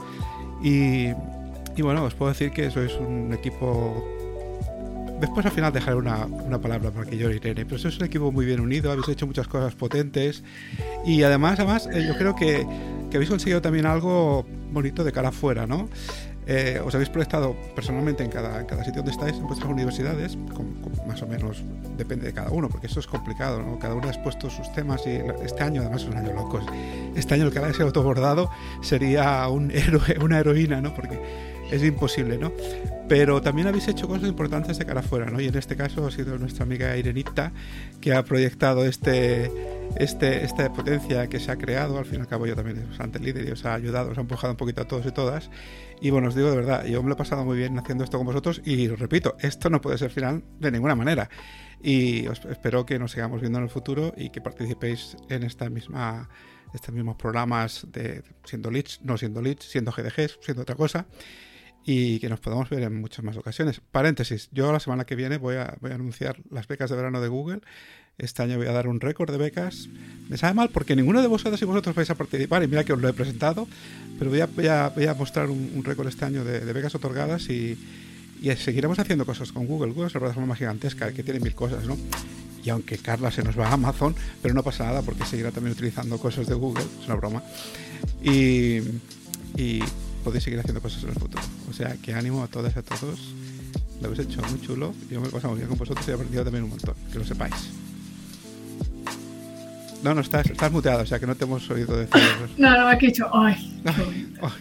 Y, y bueno, os puedo decir que sois un equipo Después al final dejaré una, una, palabra para que yo Irene, pero sois un equipo muy bien unido, habéis hecho muchas cosas potentes y además, además eh, yo creo que, que, habéis conseguido también algo bonito de cara afuera, ¿no? Eh, os habéis proyectado personalmente en cada, en cada sitio donde estáis, en vuestras universidades, con, con más o menos depende de cada uno, porque eso es complicado, ¿no? Cada uno ha expuesto sus temas y este año además es un año loco. Este año el que haya sido autobordado sería un héroe, una heroína, ¿no? Porque es imposible, ¿no? Pero también habéis hecho cosas importantes de cara afuera, ¿no? Y en este caso ha sido nuestra amiga Irenita que ha proyectado este, este, esta potencia que se ha creado. Al fin y al cabo yo también soy bastante líder y os ha ayudado, os ha empujado un poquito a todos y todas. Y bueno, os digo de verdad, yo me lo he pasado muy bien haciendo esto con vosotros y os repito, esto no puede ser final de ninguna manera. Y os espero que nos sigamos viendo en el futuro y que participéis en esta misma estos mismos programas de siendo leads, no siendo leads, siendo GDGs, siendo otra cosa y que nos podamos ver en muchas más ocasiones. Paréntesis, yo la semana que viene voy a, voy a anunciar las becas de verano de Google. Este año voy a dar un récord de becas. Me sabe mal porque ninguno de vosotros y vosotros vais a participar y mira que os lo he presentado, pero voy a, mostrar un, récord este año de, becas otorgadas y, y, seguiremos haciendo cosas con Google. Google es una plataforma gigantesca que tiene mil cosas, ¿no? Y aunque Carla se nos va a Amazon, pero no pasa nada porque seguirá también utilizando cosas de Google, es una broma. Y, y podéis seguir haciendo cosas en el futuro. O sea, que ánimo a todas y a todos. Lo habéis hecho muy chulo. Yo me he pasado muy bien con vosotros y he aprendido también un montón. Que lo sepáis. No, no, estás, estás muteado, o sea que no te hemos oído decir. no, no, aquí he dicho, ay. ay, ay.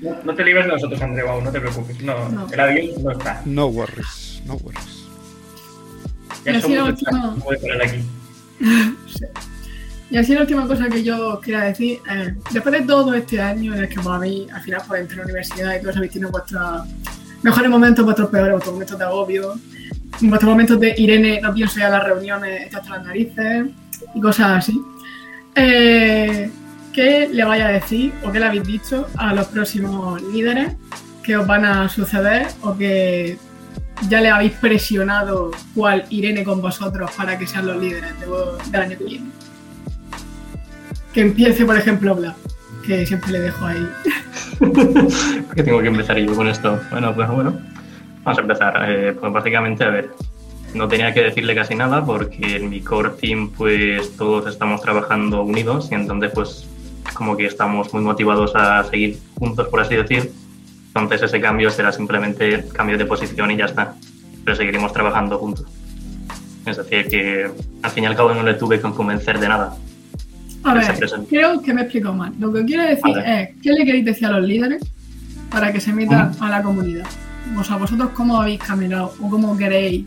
No, no, te libres de nosotros, Andreu, no te preocupes. No, no, el avión no está. No worries, no worries. Ya y somos última... aquí. sí. Y así la última cosa que yo quería decir, eh, después de todo este año en el que para mí, al final, pues entre la universidad y todos habéis tenido vuestros mejores momentos, vuestros peores, vuestros momentos de agobio, vuestros momentos de Irene, no pienso ir a las reuniones, echarte las narices y cosas así. Eh, ¿Qué le vaya a decir o qué le habéis dicho a los próximos líderes que os van a suceder o que ya le habéis presionado cuál Irene con vosotros para que sean los líderes de, del año que viene? que empiece, por ejemplo, Bla, que siempre le dejo ahí. ¿Por qué tengo que empezar yo con esto? Bueno, pues bueno, vamos a empezar. Eh, pues básicamente, a ver, no tenía que decirle casi nada porque en mi core team pues todos estamos trabajando unidos y entonces pues como que estamos muy motivados a seguir juntos, por así decir. Entonces ese cambio será simplemente cambio de posición y ya está. Pero seguiremos trabajando juntos. Es decir, que al fin y al cabo no le tuve que convencer de nada. A ver, creo que me explico mal. Lo que quiero decir es, ¿qué le queréis decir a los líderes para que se metan a la comunidad? O sea, vosotros cómo habéis caminado o cómo queréis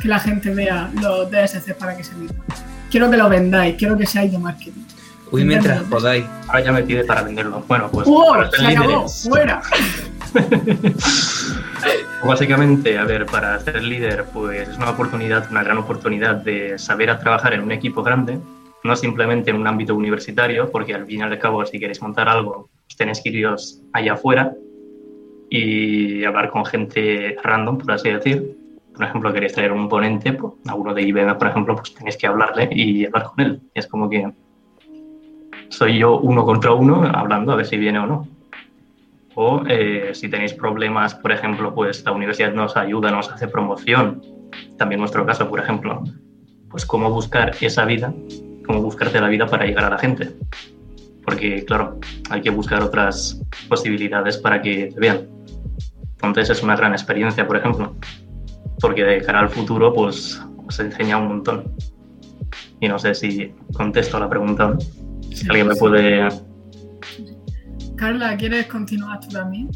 que la gente vea los DSC para que se metan. Quiero que lo vendáis, quiero que seáis de marketing. Uy, mientras podáis. Ahora ya me pide para venderlo. Bueno, pues. ¡Oh! Se acabó, fuera. Básicamente, a ver, para ser líder, pues es una oportunidad, una gran oportunidad de saber a trabajar en un equipo grande, no simplemente en un ámbito universitario, porque al fin y al cabo, si queréis montar algo, pues tenéis que iros allá afuera y hablar con gente random, por así decir. Por ejemplo, queréis traer un ponente, pues, a uno de IBM, por ejemplo, pues tenéis que hablarle y hablar con él. Y es como que soy yo uno contra uno hablando a ver si viene o no. O eh, si tenéis problemas, por ejemplo, pues la universidad nos ayuda, nos hace promoción. También nuestro caso, por ejemplo, pues cómo buscar esa vida cómo buscarte la vida para llegar a la gente. Porque, claro, hay que buscar otras posibilidades para que te vean. Entonces es una gran experiencia, por ejemplo, porque de cara al futuro, pues os enseña un montón. Y no sé si contesto a la pregunta. Si alguien me puede. Carla, ¿quieres continuar tú también?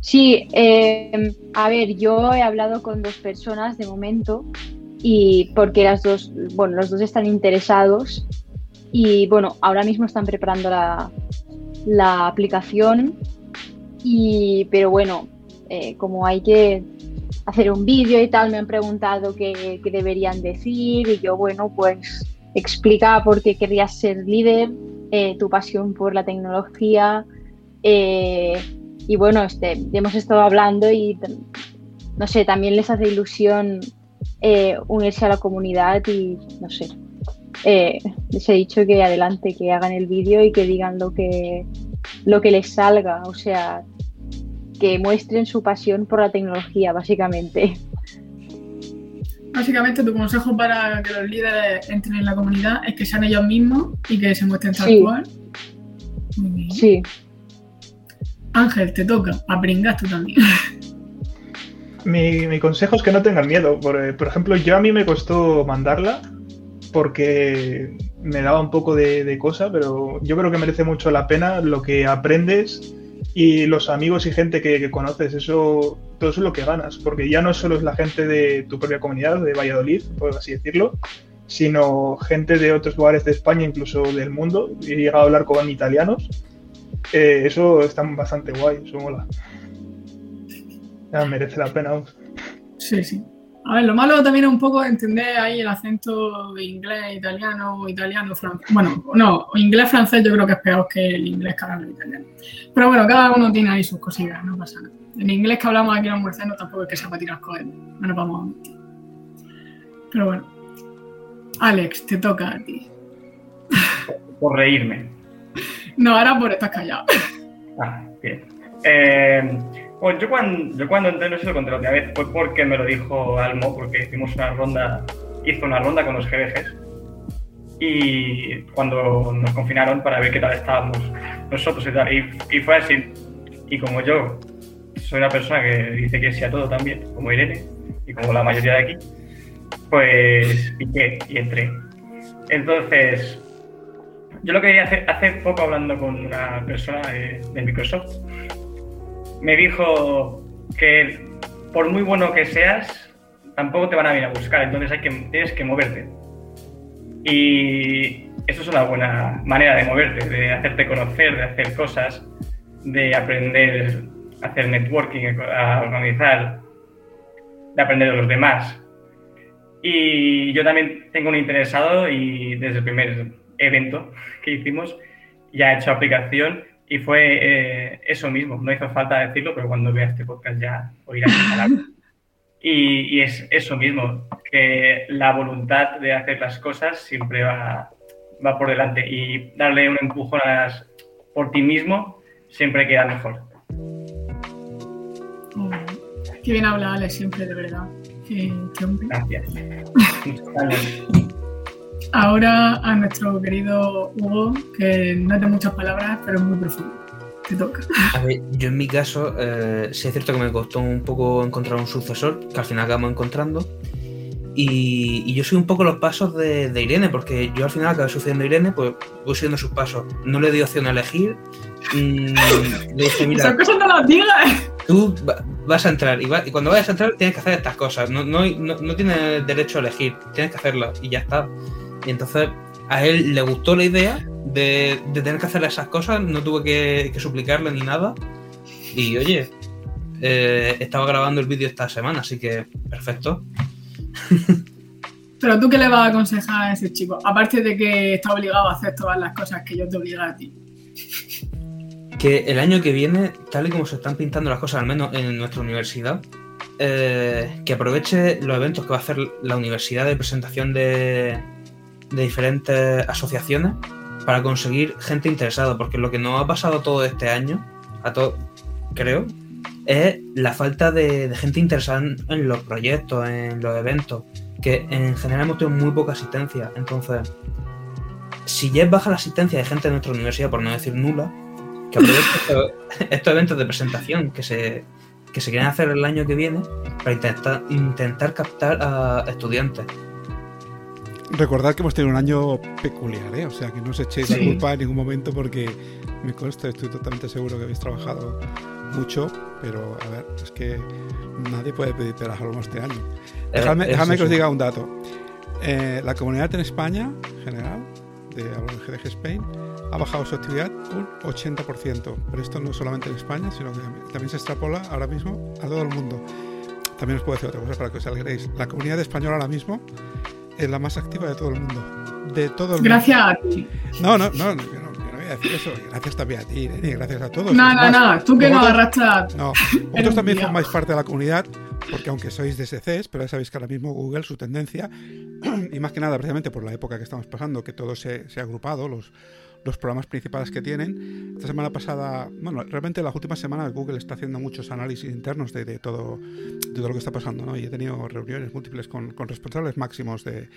Sí, eh, a ver, yo he hablado con dos personas de momento y porque las dos, bueno, los dos están interesados y bueno, ahora mismo están preparando la, la aplicación y, pero bueno, eh, como hay que hacer un vídeo y tal, me han preguntado qué, deberían decir y yo, bueno, pues explica por qué querías ser líder, eh, tu pasión por la tecnología, Eh, y bueno, este, hemos estado hablando y no sé, también les hace ilusión eh, unirse a la comunidad y no sé. Les he dicho que adelante, que hagan el vídeo y que digan lo que, lo que les salga, o sea, que muestren su pasión por la tecnología, básicamente. Básicamente tu consejo para que los líderes entren en la comunidad es que sean ellos mismos y que se muestren tal Sí. cual. Sí, Ángel, te toca. A pringar tú también. Mi, mi consejo es que no tengan miedo. Por, eh, por ejemplo, yo a mí me costó mandarla porque me daba un poco de, de cosa, pero yo creo que merece mucho la pena lo que aprendes y los amigos y gente que, conoces. Eso, todo eso es lo que ganas, porque ya no solo es la gente de tu propia comunidad, de Valladolid, por así decirlo, sino gente de otros lugares de España, incluso del mundo. He llegado a hablar con italianos. Eh, eso está bastante guay, eso mola. Merece la pena. Sí, sí. A ver, lo malo también es un poco entender ahí el acento de inglés, italiano, italiano, francés. Bueno, no, inglés, francés yo creo que es peor que el inglés que hablan los italianos. Pero bueno, cada uno tiene ahí sus cosillas, no pasa nada. El inglés que hablamos aquí los murcianos tampoco es que sea para tirar cohetes, no nos vamos a mentir. Pero bueno. Alex, te toca a ti. Por reírme. No, ahora por estar callado. Ah, bien. Eh, bueno, yo cuando, yo cuando entré, no si lo conté la otra vez, fue porque me lo dijo Almo, porque hicimos una ronda, hizo una ronda con los GBGs. Y cuando nos confinaron para ver qué tal estábamos nosotros y tal. Y, y fue así. Y como yo soy una persona que dice que sí a todo también, como Irene, y como la mayoría de aquí, pues piqué y entré. Entonces, yo lo que quería hacer, hace poco hablando con una persona de, de Microsoft, me dijo que por muy bueno que seas, tampoco te van a venir a buscar, entonces hay que, tienes que moverte. Y eso es una buena manera de moverte, de hacerte conocer, de hacer cosas, de aprender a hacer networking, a organizar, de aprender de los demás. Y yo también tengo un interesado y desde el primer evento que hicimos ya he hecho aplicación y fue eh, eso mismo. No hizo falta decirlo, pero cuando vea este podcast ya oirá mis palabras. Y, y es eso mismo, que la voluntad de hacer las cosas siempre va, va por delante y darle un empujón a las, por ti mismo siempre queda mejor. Oh, qué bien habla Alex siempre, de verdad. Qué, qué hombre. Gracias. Ahora a nuestro querido Hugo, que no es de muchas palabras, pero es muy profundo. Te toca. A ver, yo en mi caso, eh, sí es cierto que me costó un poco encontrar un sucesor, que al final acabamos encontrando. Y, y yo soy un poco los pasos de, de Irene, porque yo al final acabé sucediendo a Irene, pues voy siguiendo sus pasos. No le di opción a elegir. Mm, le dije, mira, Esas cosas no las digas. tú va- vas a entrar y, va- y cuando vayas a entrar tienes que hacer estas cosas. No, no, no, no tienes derecho a elegir, tienes que hacerlas y ya está. Y entonces a él le gustó la idea de, de tener que hacer esas cosas, no tuve que, que suplicarle ni nada. Y oye, eh, estaba grabando el vídeo esta semana, así que perfecto. Pero tú, ¿qué le vas a aconsejar a ese chico? Aparte de que está obligado a hacer todas las cosas que yo te obligo a ti. que el año que viene, tal y como se están pintando las cosas, al menos en nuestra universidad, eh, que aproveche los eventos que va a hacer la universidad de presentación de, de diferentes asociaciones para conseguir gente interesada, porque lo que nos ha pasado todo este año, a todo, creo, es la falta de, de gente interesada en, en los proyectos, en los eventos, que en general hemos tenido muy poca asistencia. Entonces, si ya es baja la asistencia de gente de nuestra universidad, por no decir nula, que aproveche estos, estos eventos de presentación que se, que se quieren hacer el año que viene para intentar, intentar captar a estudiantes. Recordad que hemos tenido un año peculiar, ¿eh? O sea, que no os echéis la Sí. culpa en ningún momento porque me consta, estoy totalmente seguro que habéis trabajado mucho, pero a ver, es que nadie puede pedir peras al olmo este año. Dejadme, Eh, dejadme es que os diga un dato. Eh, la comunidad en España, en general, de GDG Spain, ha bajado su actividad un 80%. Pero esto no solamente en España, sino que también se extrapola ahora mismo a todo el mundo. También os puedo decir otra cosa para que os alegréis. La comunidad española ahora mismo es la más activa de todo el mundo. De todo el mundo. Gracias a ti. No, no, no, yo no, yo no voy a decir eso. Gracias también a ti, Neni, gracias a todos. No, Es no, no, tú que no arrastras. No, vosotros también formáis parte de la comunidad, porque aunque sois DSCs, pero ya sabéis que ahora mismo Google, su tendencia, y más que nada precisamente por la época que estamos pasando, que todo se, se ha agrupado, los, los programas principales que tienen. Esta semana pasada, bueno, realmente las últimas semanas Google está haciendo muchos análisis internos de, de todo, de todo lo que está pasando, ¿no? Y he tenido reuniones múltiples con, con responsables máximos de,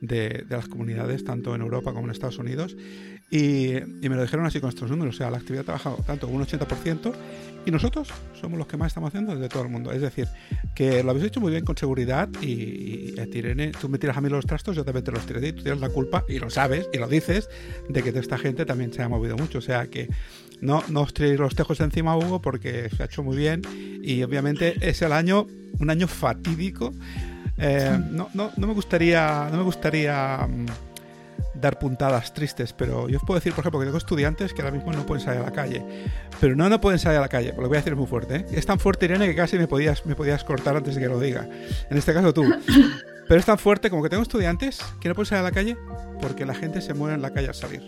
de, de las comunidades, tanto en Europa como en Estados Unidos, y, y me lo dijeron así con estos números, o sea, la actividad ha bajado tanto un 80%, y nosotros somos los que más estamos haciendo desde todo el mundo. Es decir, que lo habéis hecho muy bien con seguridad y, y, a ti, Irene, tú me tiras a mí los trastos, yo también te los tiré y tú tienes la culpa y lo sabes y lo dices de que esta gente también se ha movido mucho. O sea que no, no os tiréis los tejos encima, Hugo, porque se ha hecho muy bien y obviamente es el año, un año fatídico. Eh, no, no, no me gustaría, no me gustaría mm, dar puntadas tristes, pero yo os puedo decir, por ejemplo, que tengo estudiantes que ahora mismo no pueden salir a la calle. Pero no, no pueden salir a la calle, porque lo voy a decir muy fuerte. ¿eh? Es tan fuerte, Irene, que casi me podías, me podías cortar antes de que lo diga. En este caso tú. Pero es tan fuerte como que tengo estudiantes que no pueden salir a la calle porque la gente se muere en la calle al salir.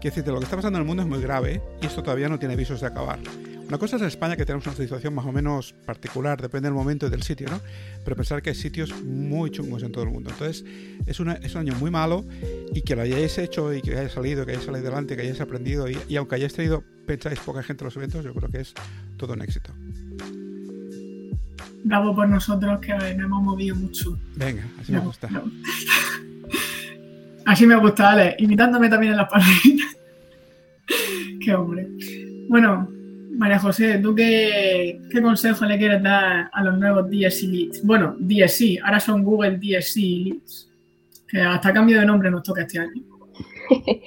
Quiero decirte, lo que está pasando en el mundo es muy grave ¿eh? y esto todavía no tiene visos de acabar. Una cosa es en España que tenemos una situación más o menos particular, depende del momento y del sitio, ¿no? Pero pensar que hay sitios muy chungos en todo el mundo. Entonces, es, una, es un año muy malo y que lo hayáis hecho y que hayáis salido, que hayáis salido adelante, que hayáis aprendido y, y aunque hayáis tenido, pensáis, poca gente en los eventos, yo creo que es todo un éxito. Bravo por nosotros que nos hemos movido mucho. Venga, así me gusta. no. Así me gusta, Ale, imitándome también en las palabritas. qué hombre. Bueno, María José, ¿tú qué, consejo le quieres dar a los nuevos DSC Leads? Bueno, DSC, ahora son Google DSC Leads, que hasta cambio de nombre nos toca este año.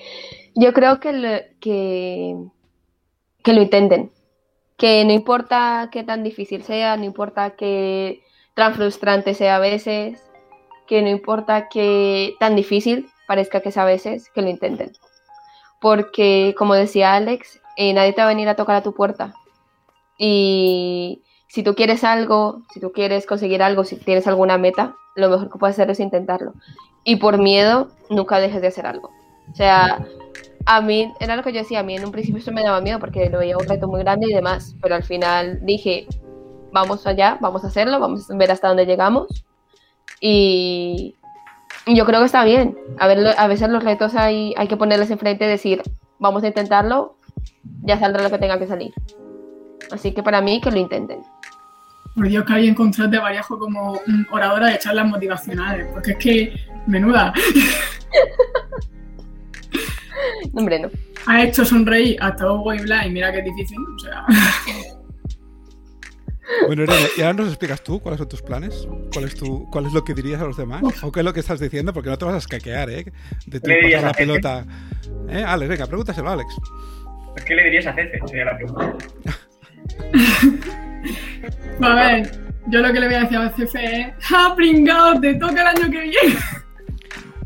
Yo creo que lo, que, que lo intenten. Que no importa qué tan difícil sea, no importa qué tan frustrante sea a veces, que no importa qué tan difícil parezca que sea a veces, que lo intenten. Porque, como decía Alex, eh, nadie te va a venir a tocar a tu puerta. Y si tú quieres algo, si tú quieres conseguir algo, si tienes alguna meta, lo mejor que puedes hacer es intentarlo. Y por miedo, nunca dejes de hacer algo. O sea, a mí, era lo que yo decía, a mí en un principio eso me daba miedo porque lo veía un reto muy grande y demás, pero al final dije, vamos allá, vamos a hacerlo, vamos a ver hasta dónde llegamos. Y, yo creo que está bien. A, ver, a veces los retos hay, hay que ponerles enfrente y decir, vamos a intentarlo, ya saldrá lo que tenga que salir. Así que para mí que lo intenten. Por Dios que alguien contrate a Variajo como oradora de charlas motivacionales, porque es que, menuda, No, Hombre, no. ha hecho sonreír hasta Hugo y Blas y mira que es difícil, o sea, Bueno, Irene, y ahora nos explicas tú cuáles son tus planes, cuál es, tu, cuál es lo que dirías a los demás, o qué es lo que estás diciendo, porque no te vas a escaquear, ¿eh? De tu ¿Qué le dirías pasar la pelota. ¿Eh? Alex, venga, pregúntaselo, Alex. ¿Qué le dirías a Cefe? Sería la pregunta. a ver, yo lo que le voy a decir al jefe es, ¡ah, pringao, te toca el año que viene!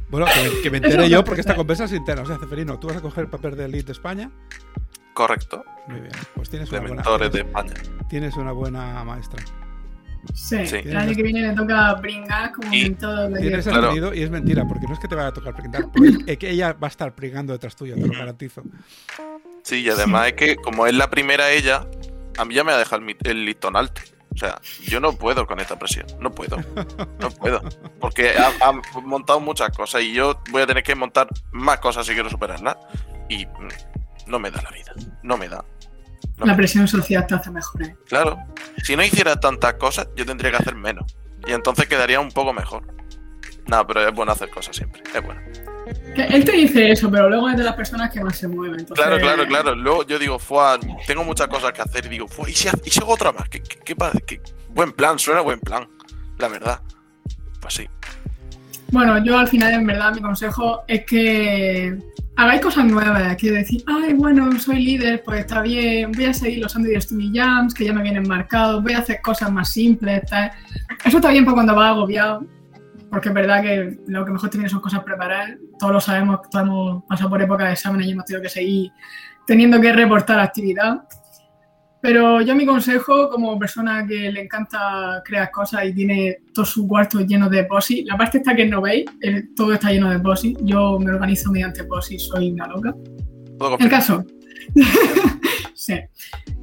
Bueno, que, me- que me Eso entere yo porque esta conversa es interna. O sea, Ceferino, tú vas a coger el papel de lead de España. Correcto. Muy bien, pues tienes De una buena, mentores de España. tienes una buena maestra. Sí, Sí. el año que viene le toca pringar como Y- en todo lo Tienes el Claro. sonido y es mentira, porque no es que te vaya a tocar pringar, porque es que ella va a estar pringando detrás tuyo, te lo garantizo. Sí, y además es que como es la primera ella, a mí ya me ha dejado el, el listón alto. O sea, yo no puedo con esta presión. No puedo. No puedo. Porque ha, ha montado muchas cosas y yo voy a tener que montar más cosas si quiero superarlas. Y mm, no me da la vida. No me da. No La me- presión social te hace mejor, ¿eh? Claro. Si no hiciera tantas cosas, yo tendría que hacer menos. Y entonces quedaría un poco mejor. No, pero es bueno hacer cosas siempre. Es bueno. Que él te dice eso, pero luego es de las personas que más se mueven. entonces- Claro, claro, claro. Luego yo digo, "Fua, tengo muchas cosas que hacer. Y digo, "Fua, ¿y si, y si hago otra más? ¿Qué, qué, qué pa- qué- buen plan, suena buen plan. La verdad. Pues sí. Bueno, yo al final, en verdad, mi consejo es que hagáis cosas nuevas. Quiero decir, ay, bueno, soy líder, pues está bien, voy a seguir los Andy Destiny Jams, que ya me vienen marcados, voy a hacer cosas más simples, tal. Eso está bien para cuando vas agobiado, porque es verdad que lo que mejor te viene son cosas preparadas. Todos lo sabemos, todos hemos pasado por época de exámenes y hemos tenido que seguir teniendo que reportar actividad. Pero yo mi consejo, como persona que le encanta crear cosas y tiene todo su cuarto lleno de POSI, la parte esta que no veis, el- todo está lleno de POSI. Yo me organizo mediante POSI, soy una loca. El caso. sí.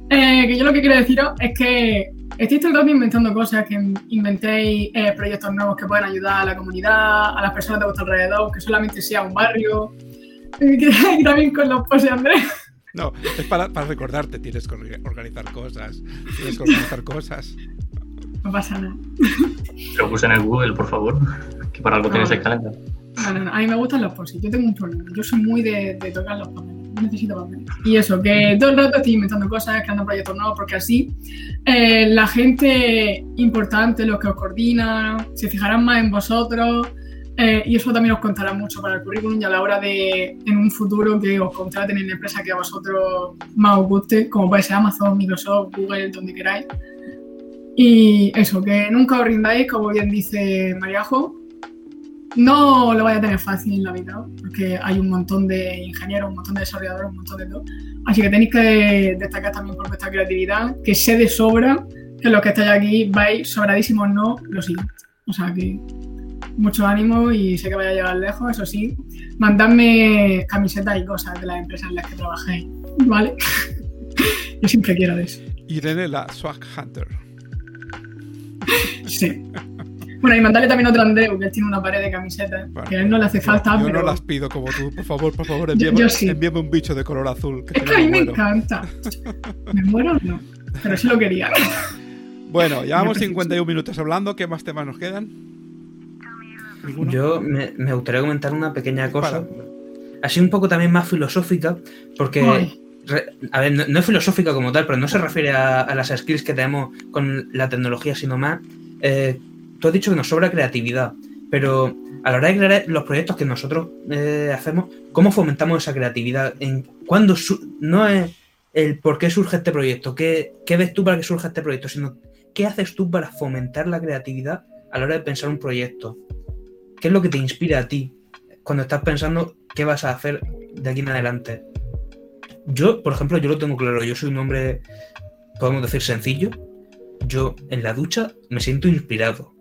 Eh, que yo lo que quiero deciros es que estáis todo el rato inventando cosas, que inventéis eh, proyectos nuevos que puedan ayudar a la comunidad, a las personas de vuestro alrededor, que solamente sea un barrio. Eh, que también con los poses, Andrés. No, es para, para recordarte, tienes que orga- organizar cosas. Tienes que organizar cosas. No pasa nada. Lo puse en el Google, por favor. Que para algo tienes el calendario. No, no, no. A mí me gustan los posits. Yo tengo un problema. Yo soy muy de, de tocar los papeles. Necesito papeles. Y eso, que todo el rato estoy inventando cosas, creando proyectos nuevos, porque así eh, la gente importante, los que os coordinan, se fijarán más en vosotros. eh, y eso también os contará mucho para el currículum y a la hora de, en un futuro, que os contraten en la empresa que a vosotros más os guste, como puede ser Amazon, Microsoft, Google, donde queráis. Y eso, que nunca os rindáis, como bien dice Mariajo, no lo vaya a tener fácil en la vida, porque hay un montón de ingenieros, un montón de desarrolladores, un montón de todo. Así que tenéis que destacar también por vuestra creatividad, que sé de sobra que los que estáis aquí vais sobradísimos, no lo siguiente. O sea que mucho ánimo y sé que vais a llegar lejos, eso sí. Mandadme camisetas y cosas de las empresas en las que trabajéis, ¿vale? Yo siempre quiero de eso. Irene, la Swag Hunter. Sí. Bueno, y mandarle también otro Andreu, que él tiene una pared de camisetas, que a él no le hace falta, Yo pero... no las pido como tú, por favor, por favor, Yo- envíame, yo sí. envíame un bicho de color azul. Que Es que a mí me encanta. ¿Me muero o no? Pero sí lo quería. Bueno, llevamos Yo 51 minutos hablando. ¿Qué más temas nos quedan? ¿Ninguno? Yo me, me gustaría comentar una pequeña cosa, así un poco también más filosófica, porque, Ay. a ver, no, no es filosófica como tal, pero no se refiere a, a las skills que tenemos con la tecnología, sino más, eh, tú has dicho que nos sobra creatividad, pero a la hora de crear los proyectos que nosotros eh, hacemos, ¿cómo fomentamos esa creatividad? Cuándo no es el por qué surge este proyecto, qué, qué ves tú para que surja este proyecto, sino qué haces tú para fomentar la creatividad a la hora de pensar un proyecto. ¿Qué es lo que te inspira a ti cuando estás pensando qué vas a hacer de aquí en adelante? Yo, por ejemplo, yo lo tengo claro. Yo soy un hombre, podemos decir, sencillo. Yo en la ducha me siento inspirado.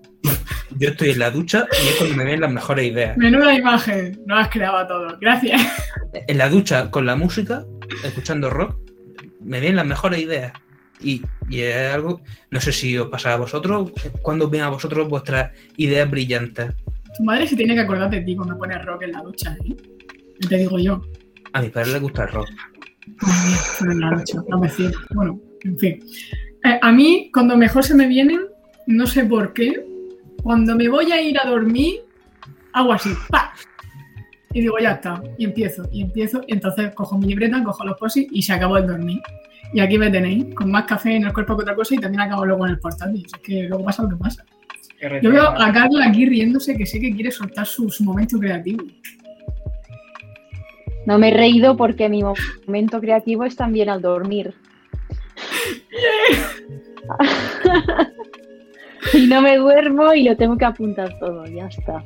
Yo estoy en la ducha y es cuando me vienen las mejores ideas. Menuda imagen. No has creado a todo. Gracias. En la ducha con la música, escuchando rock, me vienen las mejores ideas. Y, y es algo, no sé si os pasa a vosotros, cuando vienen a vosotros vuestras ideas brillantes. Tu madre se tiene que acordar de ti cuando pones rock en la ducha, ¿eh? Te digo yo. A mi padre le gusta el rock. En la ducha. Bueno, en fin. Eh, a mí, cuando mejor se me vienen, no sé por qué, cuando me voy a ir a dormir, hago así, ¡pa! Y digo, ya está. Y empiezo, y empiezo. Y entonces cojo mi libreta, cojo los posits y se acabó el dormir. Y aquí me tenéis, con más café en el cuerpo que otra cosa, y también acabo luego en el portátil. Es que luego pasa lo que pasa. Yo veo a Carla aquí riéndose que sé que quiere soltar su, su momento creativo. No me he reído porque mi momento creativo es también al dormir. y no me duermo y lo tengo que apuntar todo, ya está.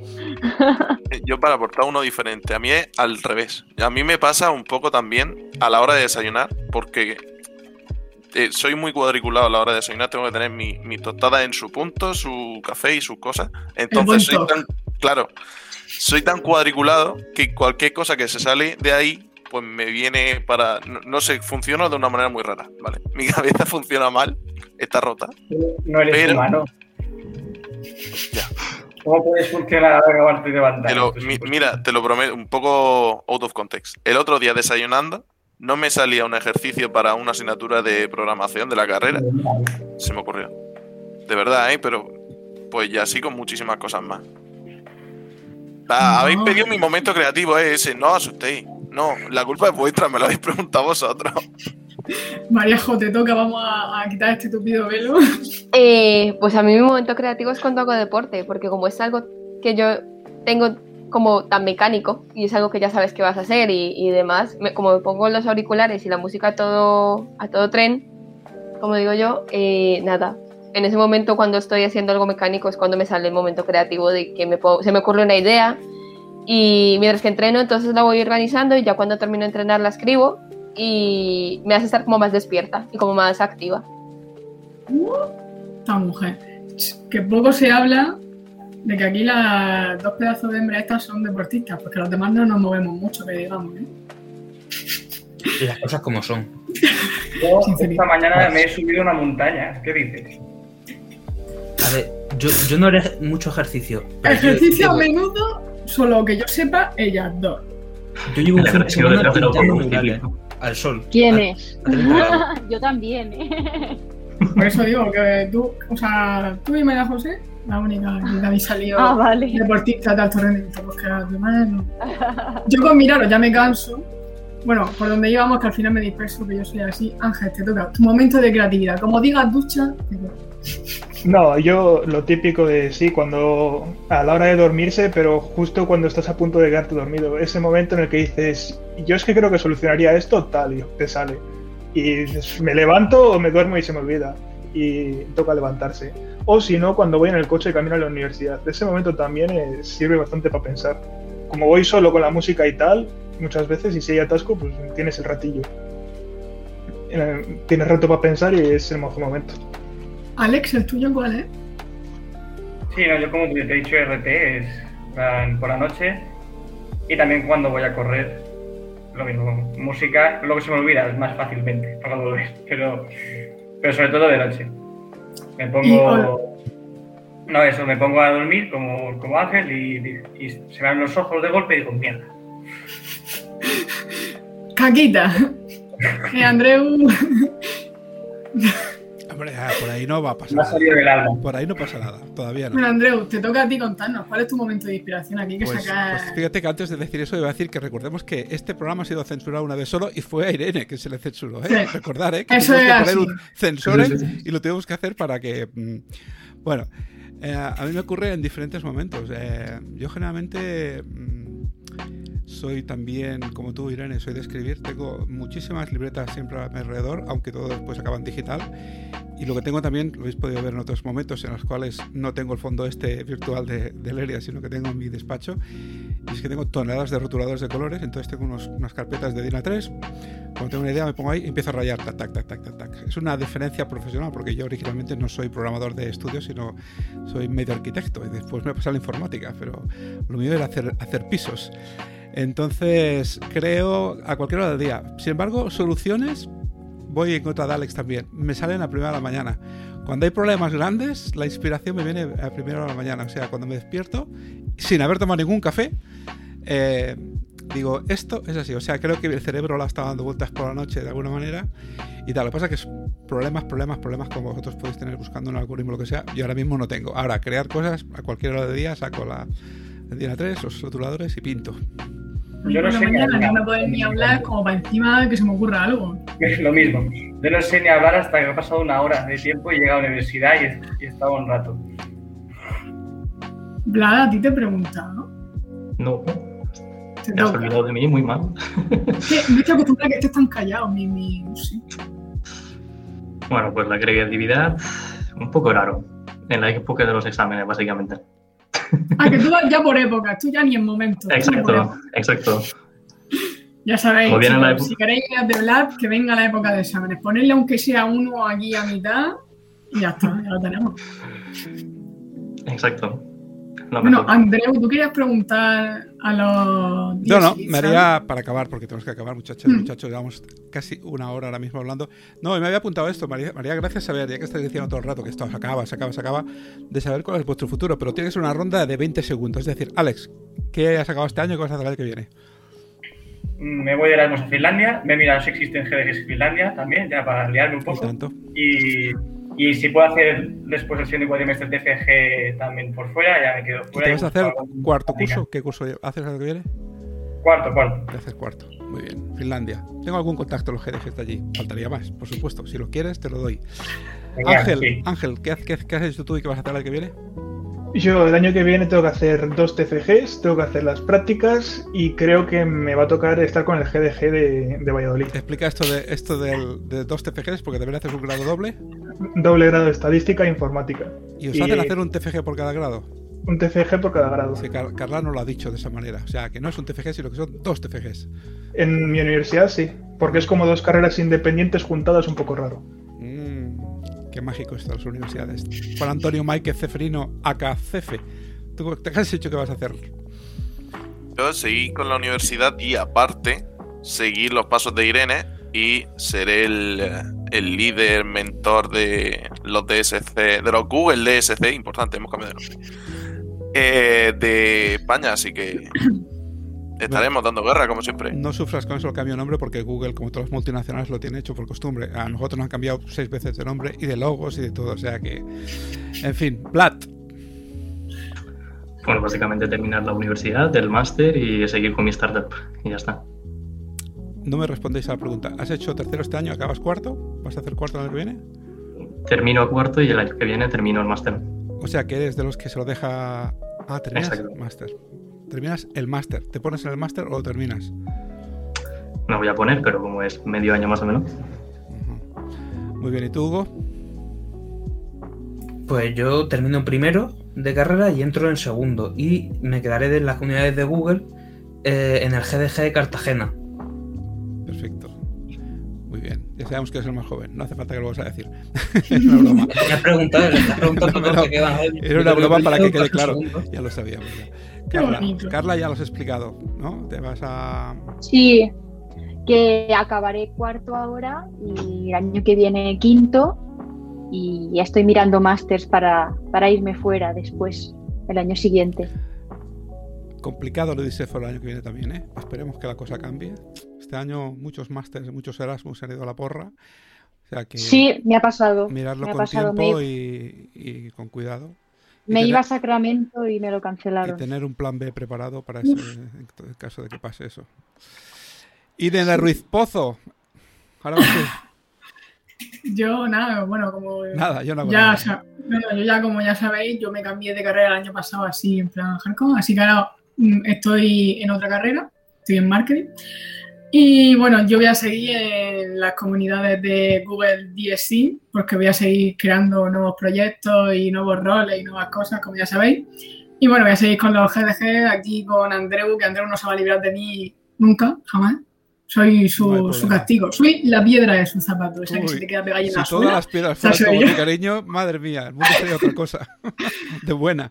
Yo para aportar uno diferente, a mí es al revés. A mí me pasa un poco también a la hora de desayunar, porque eh, soy muy cuadriculado a la hora de desayunar, tengo que tener mi, mi tostada en su punto, su café y sus cosas. Entonces soy tan, claro, soy tan cuadriculado que cualquier cosa que se sale de ahí, pues me viene para, no, no sé, funciona de una manera muy rara, ¿vale? Mi cabeza funciona mal, está rota. No eres Pero- humano. Ya. ¿Cómo puedes funcionar acabarte de levantar? Lo- Pues, mi- mira, te lo prometo, un poco out of context. El otro día desayunando, no me salía un ejercicio para una asignatura de programación de la carrera. Se me ocurrió. De verdad, ¿eh? Pero pues ya así con muchísimas cosas más. Ah, No. Habéis pedido mi momento creativo, ¿eh? ese. No os asustéis. No, la culpa es vuestra, me lo habéis preguntado vosotros. Mariajo, te toca, vamos a, a quitar este tupido velo. Eh, pues a mí mi momento creativo es cuando hago deporte, porque como es algo que yo tengo como tan mecánico y es algo que ya sabes que vas a hacer y, demás, me- como me pongo los auriculares y la música a todo, a todo tren, como digo yo, eh, nada. En ese momento cuando estoy haciendo algo mecánico es cuando me sale el momento creativo de que me pongo- se me ocurre una idea y mientras que entreno entonces la voy organizando y ya cuando termino de entrenar la escribo y me hace estar como más despierta y como más activa. Esta mujer. Que poco se habla de que aquí las dos pedazos de hembras estas son deportistas, porque los demás no nos movemos mucho, que digamos, ¿eh? Las cosas como son. Yo esta mañana me he subido una montaña. ¿Qué dices? A ver, yo, yo no haré mucho ejercicio. yo- Ejercicio a menudo, solo que yo sepa, ellas dos. Yo llevo un fin de ejercicio semana pintando murales al sol. ¿Quién es? a 30 grados. Yo también, ¿eh? Por eso digo que tú, o sea, tú y María José, la única que habéis salido Ah, vale. deportistas de alto rendimiento, porque las demás no. Yo con miraros ya me canso. Bueno, por donde íbamos, que al final me disperso, que yo soy así. Ángel, te toca. Tu momento de creatividad. Como digas ducha, te toca. No, yo lo típico de sí, cuando a la hora de dormirse, pero justo cuando estás a punto de quedarte dormido, ese momento en el que dices, yo es que creo que solucionaría esto, tal, y te sale. Y me levanto o me duermo y se me olvida. Y toca levantarse. O si no, cuando voy en el coche camino a la universidad. Ese momento también eh, sirve bastante para pensar. Como voy solo con la música y tal, muchas veces, y si hay atasco, pues tienes el ratillo. Eh, Tienes rato para pensar y es el mejor momento. Alex, ¿el tuyo cuál es? Sí, no, yo como te he dicho, RT es plan, por la noche y también cuando voy a correr, lo mismo, música, luego se me olvida es más fácilmente para volver, pero, pero sobre todo de noche. Me pongo... No, eso, me pongo a dormir como, como Ángel y, y se me abren los ojos de golpe y digo, mierda. Caquita. Eh, Andreu. Hombre, ah, por ahí no va a pasar ha nada. salido del alma. Por ahí no pasa nada, todavía no. Bueno, Andreu, te toca a ti contarnos. ¿Cuál es tu momento de inspiración aquí que Pues, sacar? pues fíjate que antes de decir eso iba a decir que recordemos que este programa ha sido censurado una vez solo y fue a Irene que se le censuró. ¿eh? Sí. Recordar ¿eh? que Eso tuvimos que poner así. un censor Sí, sí, sí. y lo tuvimos que hacer para que... mm, Bueno, eh, a mí me ocurre en diferentes momentos. Eh, yo generalmente mm, soy también, como tú Irene, soy de escribir. Tengo muchísimas libretas siempre a mi alrededor, aunque todo después acaba en digital. Y lo que tengo también, lo habéis podido ver en otros momentos en los cuales no tengo el fondo este virtual de, de Leria, sino que tengo en mi despacho. Y es que tengo toneladas de rotuladores de colores, entonces tengo unos- unas carpetas de DIN A3. Cuando tengo una idea me pongo ahí y empiezo a rayar, tac, tac, tac, tac, tac. Es una diferencia profesional porque yo originalmente no soy programador de estudio, sino soy medio arquitecto y después me pasé a la informática, pero lo mío era hacer, hacer pisos. Entonces creo a cualquier hora del día. Sin embargo, soluciones voy en contra de Alex también. Me salen a primera de la mañana. Cuando hay problemas grandes, la inspiración me viene a primera hora de la mañana. O sea, cuando me despierto, sin haber tomado ningún café, eh, digo, esto es así. O sea, creo que el cerebro la está dando vueltas por la noche de alguna manera. Y tal. Lo que pasa es que es problemas, problemas, problemas como vosotros podéis tener buscando un algoritmo lo que sea. Yo ahora mismo no tengo. Ahora, crear cosas a cualquier hora del día, saco la DIN A3, los rotuladores y pinto. Yo no sé ni hablar. no me puedes ni hablar como para encima que se me ocurra algo. Es lo mismo. Yo no sé ni hablar hasta que ha pasado una hora de tiempo y he llegado a la universidad y he, y he estado un rato. Vlad, a ti te he preguntado, ¿no? No, Te has olvidado de mí, muy mal. Me estoy acostumbrada a que estés tan callado, mi, mi, no sé. Bueno, pues la creatividad, un poco raro. En la época de los exámenes, básicamente. Ah, que tú vas ya por épocas, tú ya ni en momentos. Exacto, exacto. Ya sabéis, chicos, si queréis de Vlad, que venga la época de exámenes. Ponerle aunque sea uno aquí a mitad y ya está, ya lo tenemos. Exacto. Lo Bueno. Andreu, tú querías preguntar a los... No, no, 10, me haría para acabar, porque tenemos que acabar, muchachos, Mm. muchachos, llevamos casi una hora ahora mismo hablando. No, y me había apuntado esto, María, María gracias a ver, ya que estáis diciendo todo el rato que esto se acaba, se acaba, se acaba, de saber cuál es vuestro futuro, pero tiene que ser una ronda de 20 segundos. Es decir, Alex, ¿qué has acabado este año? ¿Qué vas a hacer el año que viene? Me voy de Erasmus a Finlandia, me he mirado si existen GDGs en Finlandia también, ya para liarme un Y poco. tanto. Y, y si puedo hacer después del segundo cuatrimestre el TFG también por fuera, ya me quedo ¿Y fuera. te vas a hacer cuarto práctica. curso? ¿Qué curso haces el año que viene? Cuarto, cuarto. Te haces cuarto. Muy bien. Finlandia. Tengo algún contacto en los GDGs de allí. Faltaría más, por supuesto. Si lo quieres, te lo doy. Genial, Ángel, sí. Ángel, ¿qué, qué, qué has hecho tú y qué vas a hacer el año que viene? Yo el año que viene tengo que hacer dos TFGs, tengo que hacer las prácticas y creo que me va a tocar estar con el GDG de, de Valladolid. Explica esto de esto del, de dos TFGs, porque también haces un grado doble. Doble grado de estadística e informática. Y os Y- hacen hacer un TFG por cada grado. Un TFG por cada grado. Sí, Car- Carla no lo ha dicho de esa manera. O sea, que no es un TFG, sino que son dos TFGs. En mi universidad sí, porque es como dos carreras independientes juntadas un poco raro. Mm, qué mágico esto de las universidades. Juan Antonio Maike Cefrino, acá Cefe. ¿Tú qué has hecho que vas a hacer? Yo seguí con la universidad y aparte seguir los pasos de Irene y seré el, el líder, mentor de los DSC, de los Google DSC, importante, hemos cambiado de nombre, eh, de España, así que estaremos dando guerra, como siempre. No sufras con eso el cambio de nombre porque Google, como todas las multinacionales, lo tiene hecho por costumbre. A nosotros nos han cambiado seis veces de nombre y de logos y de todo, o sea que... En fin, Vlad. Bueno, básicamente terminar la universidad, el máster y seguir con mi startup. Y ya está. No me respondéis a la pregunta. ¿Has hecho tercero este año? ¿Acabas cuarto? ¿Vas a hacer cuarto el año que viene? Termino cuarto y el año que viene termino el máster. O sea, que eres de los que se lo deja... Ah, terminas Exacto. el máster. Terminas el máster. ¿Te pones en el máster o lo terminas? Me voy a poner, pero como es medio año más o menos. Muy bien, ¿y tú, Hugo? Pues yo termino primero de carrera y entro en segundo. Y me quedaré de las comunidades de Google eh, en el GDG de Cartagena. Ya sabemos que eres el más joven. No hace falta que lo vayas a decir. es una broma. Me has preguntado, No, a ver. Era una broma para que quede claro. Ya lo sabíamos. ya. Carla. Carla ya lo has explicado, ¿no? Te vas a... Sí, que acabaré cuarto ahora y el año que viene quinto y ya estoy mirando másters para, para irme fuera después, el año siguiente. Complicado lo dice el año que viene también, ¿eh? Esperemos que la cosa cambie. Este año muchos másters, muchos Erasmus han ido a la porra. O sea que Sí, me ha pasado. mirarlo me ha con pasado. tiempo Me, y, y con cuidado. Y me tener- iba a Sacramento y me lo y cancelaron. tener un plan B preparado para ese, en todo el caso de que pase eso. Irene Ruiz Pozo. Ahora. Yo nada, bueno, como Nada, yo no ya, nada. sa- no, no, yo ya como ya sabéis, yo me cambié de carrera el año pasado así en plan hardcore, así que ahora estoy en otra carrera, estoy en marketing. Y bueno, yo voy a seguir en las comunidades de Google DSC porque voy a seguir creando nuevos proyectos y nuevos roles y nuevas cosas, como ya sabéis. Y bueno, voy a seguir con los GDG, aquí con Andreu, que Andreu no se va a librar de mí nunca, jamás. Soy su, No su castigo. Soy la piedra de su zapato, esa que Uy, se te queda pegada en si la todas suela. las piedras fueran como cariño, madre mía, el mundo sería otra cosa. De buena.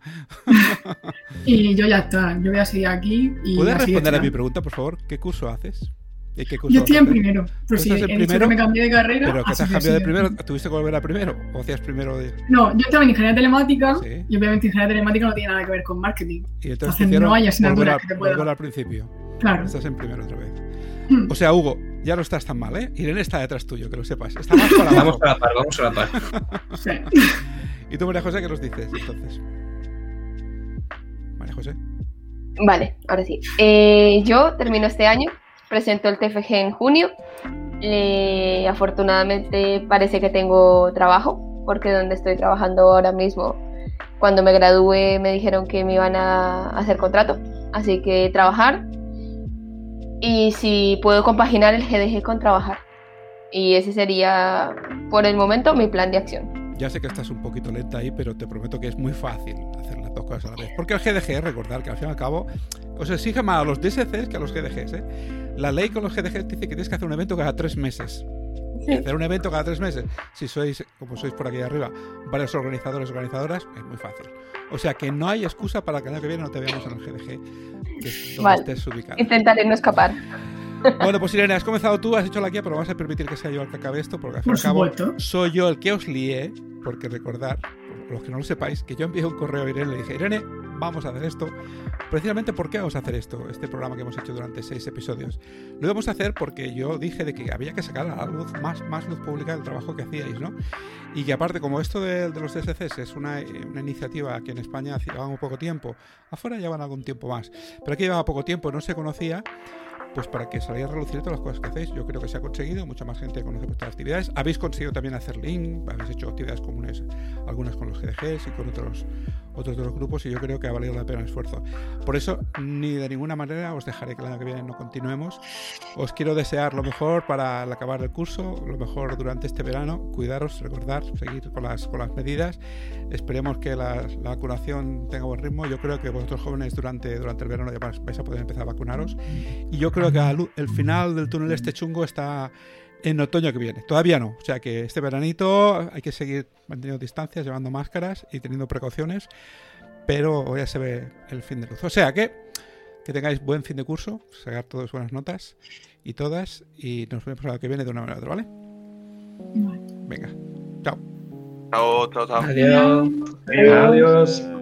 Y yo ya está, yo voy a seguir aquí. Y ¿Puedes responder a mi pregunta, por favor? ¿Qué curso haces? ¿Y qué curso Yo estoy en primero. Pero ¿Tú sí, estás he dicho primero? que me cambié de carrera. ¿Pero que te has cambiado de primero? ¿Tuviste que volver a primero? ¿O hacías primero de.? No, yo estaba en ingeniería telemática Sí. y obviamente ingeniería telemática no tiene nada que ver con marketing. Y entonces Entonces no hay asignaturas a- que te puedan- al principio. Claro. Estás en primero otra vez. O sea, Hugo, ya no estás tan mal, ¿eh? Irene está detrás tuyo, que lo sepas. Está más para. Vamos a la par, vamos a la par. Sí. ¿Y tú, María José, qué nos dices entonces? María José. Vale, ahora sí. Eh, yo termino este año, presento el TFG en junio. Eh, afortunadamente parece que tengo trabajo, porque donde estoy trabajando ahora mismo, cuando me gradué me dijeron que me iban a hacer contrato, así que trabajar. Y si puedo compaginar el GDG con trabajar. Y ese sería, por el momento, mi plan de acción. Ya sé que estás un poquito lenta ahí, pero te prometo que es muy fácil hacer las dos cosas a la vez. Porque el GDG, recordar que al fin y al cabo, os exige más a los DSCs que a los GDGs. ¿eh? La ley con los GDGs dice que tienes que hacer un evento cada tres meses. Y hacer un evento cada tres meses, si sois, como sois por aquí arriba, varios organizadores organizadoras, es muy fácil. O sea que no hay excusa para que el año que viene no te veamos en el GDG, que es donde Vale. estés ubicado. Intentaré no escapar. Bueno, pues Irene, has comenzado tú, has hecho la guía, pero vamos a permitir que sea yo el que acabe esto, porque al fin y Por al cabo supuesto. soy yo el que os lié, porque recordar, por los que no lo sepáis, que yo envié un correo a Irene y le dije, Irene, vamos a hacer esto. Precisamente, ¿por qué vamos a hacer esto? Este programa que hemos hecho durante seis episodios. Lo íbamos a hacer porque yo dije de que había que sacar a la luz más, más luz pública del trabajo que hacíais, ¿no? Y que aparte, como esto de, de los DSCs es una, una iniciativa que en España llevaba muy poco tiempo, afuera llevan algún tiempo más, pero aquí llevaba poco tiempo, no se conocía, pues para que saliera a relucir todas las cosas que hacéis. Yo creo que se ha conseguido, mucha más gente conoce vuestras actividades. Habéis conseguido también hacer link, habéis hecho actividades comunes, algunas con los GDGs y con otros, otros de los grupos, y yo creo que ha valido la pena el esfuerzo. Por eso, ni de ninguna manera os dejaré que el año que viene no continuemos. Os quiero desear lo mejor para el acabar el curso, lo mejor durante este verano. Cuidaros, recordar, seguir con las, con las medidas. Esperemos que la, la vacunación tenga buen ritmo. Yo creo que vosotros jóvenes durante, durante el verano ya vais a poder empezar a vacunaros. Y yo creo que a lu- el final del túnel este chungo está en otoño que viene. Todavía no. O sea que este veranito hay que seguir manteniendo distancias, llevando máscaras y teniendo precauciones. Pero ya se ve el fin de luz. O sea que que tengáis buen fin de curso, sacar todas buenas notas y todas. Y nos vemos la que viene de una manera u otra, ¿vale? Venga, chao. Chao, chao, chao. Adiós. Adiós.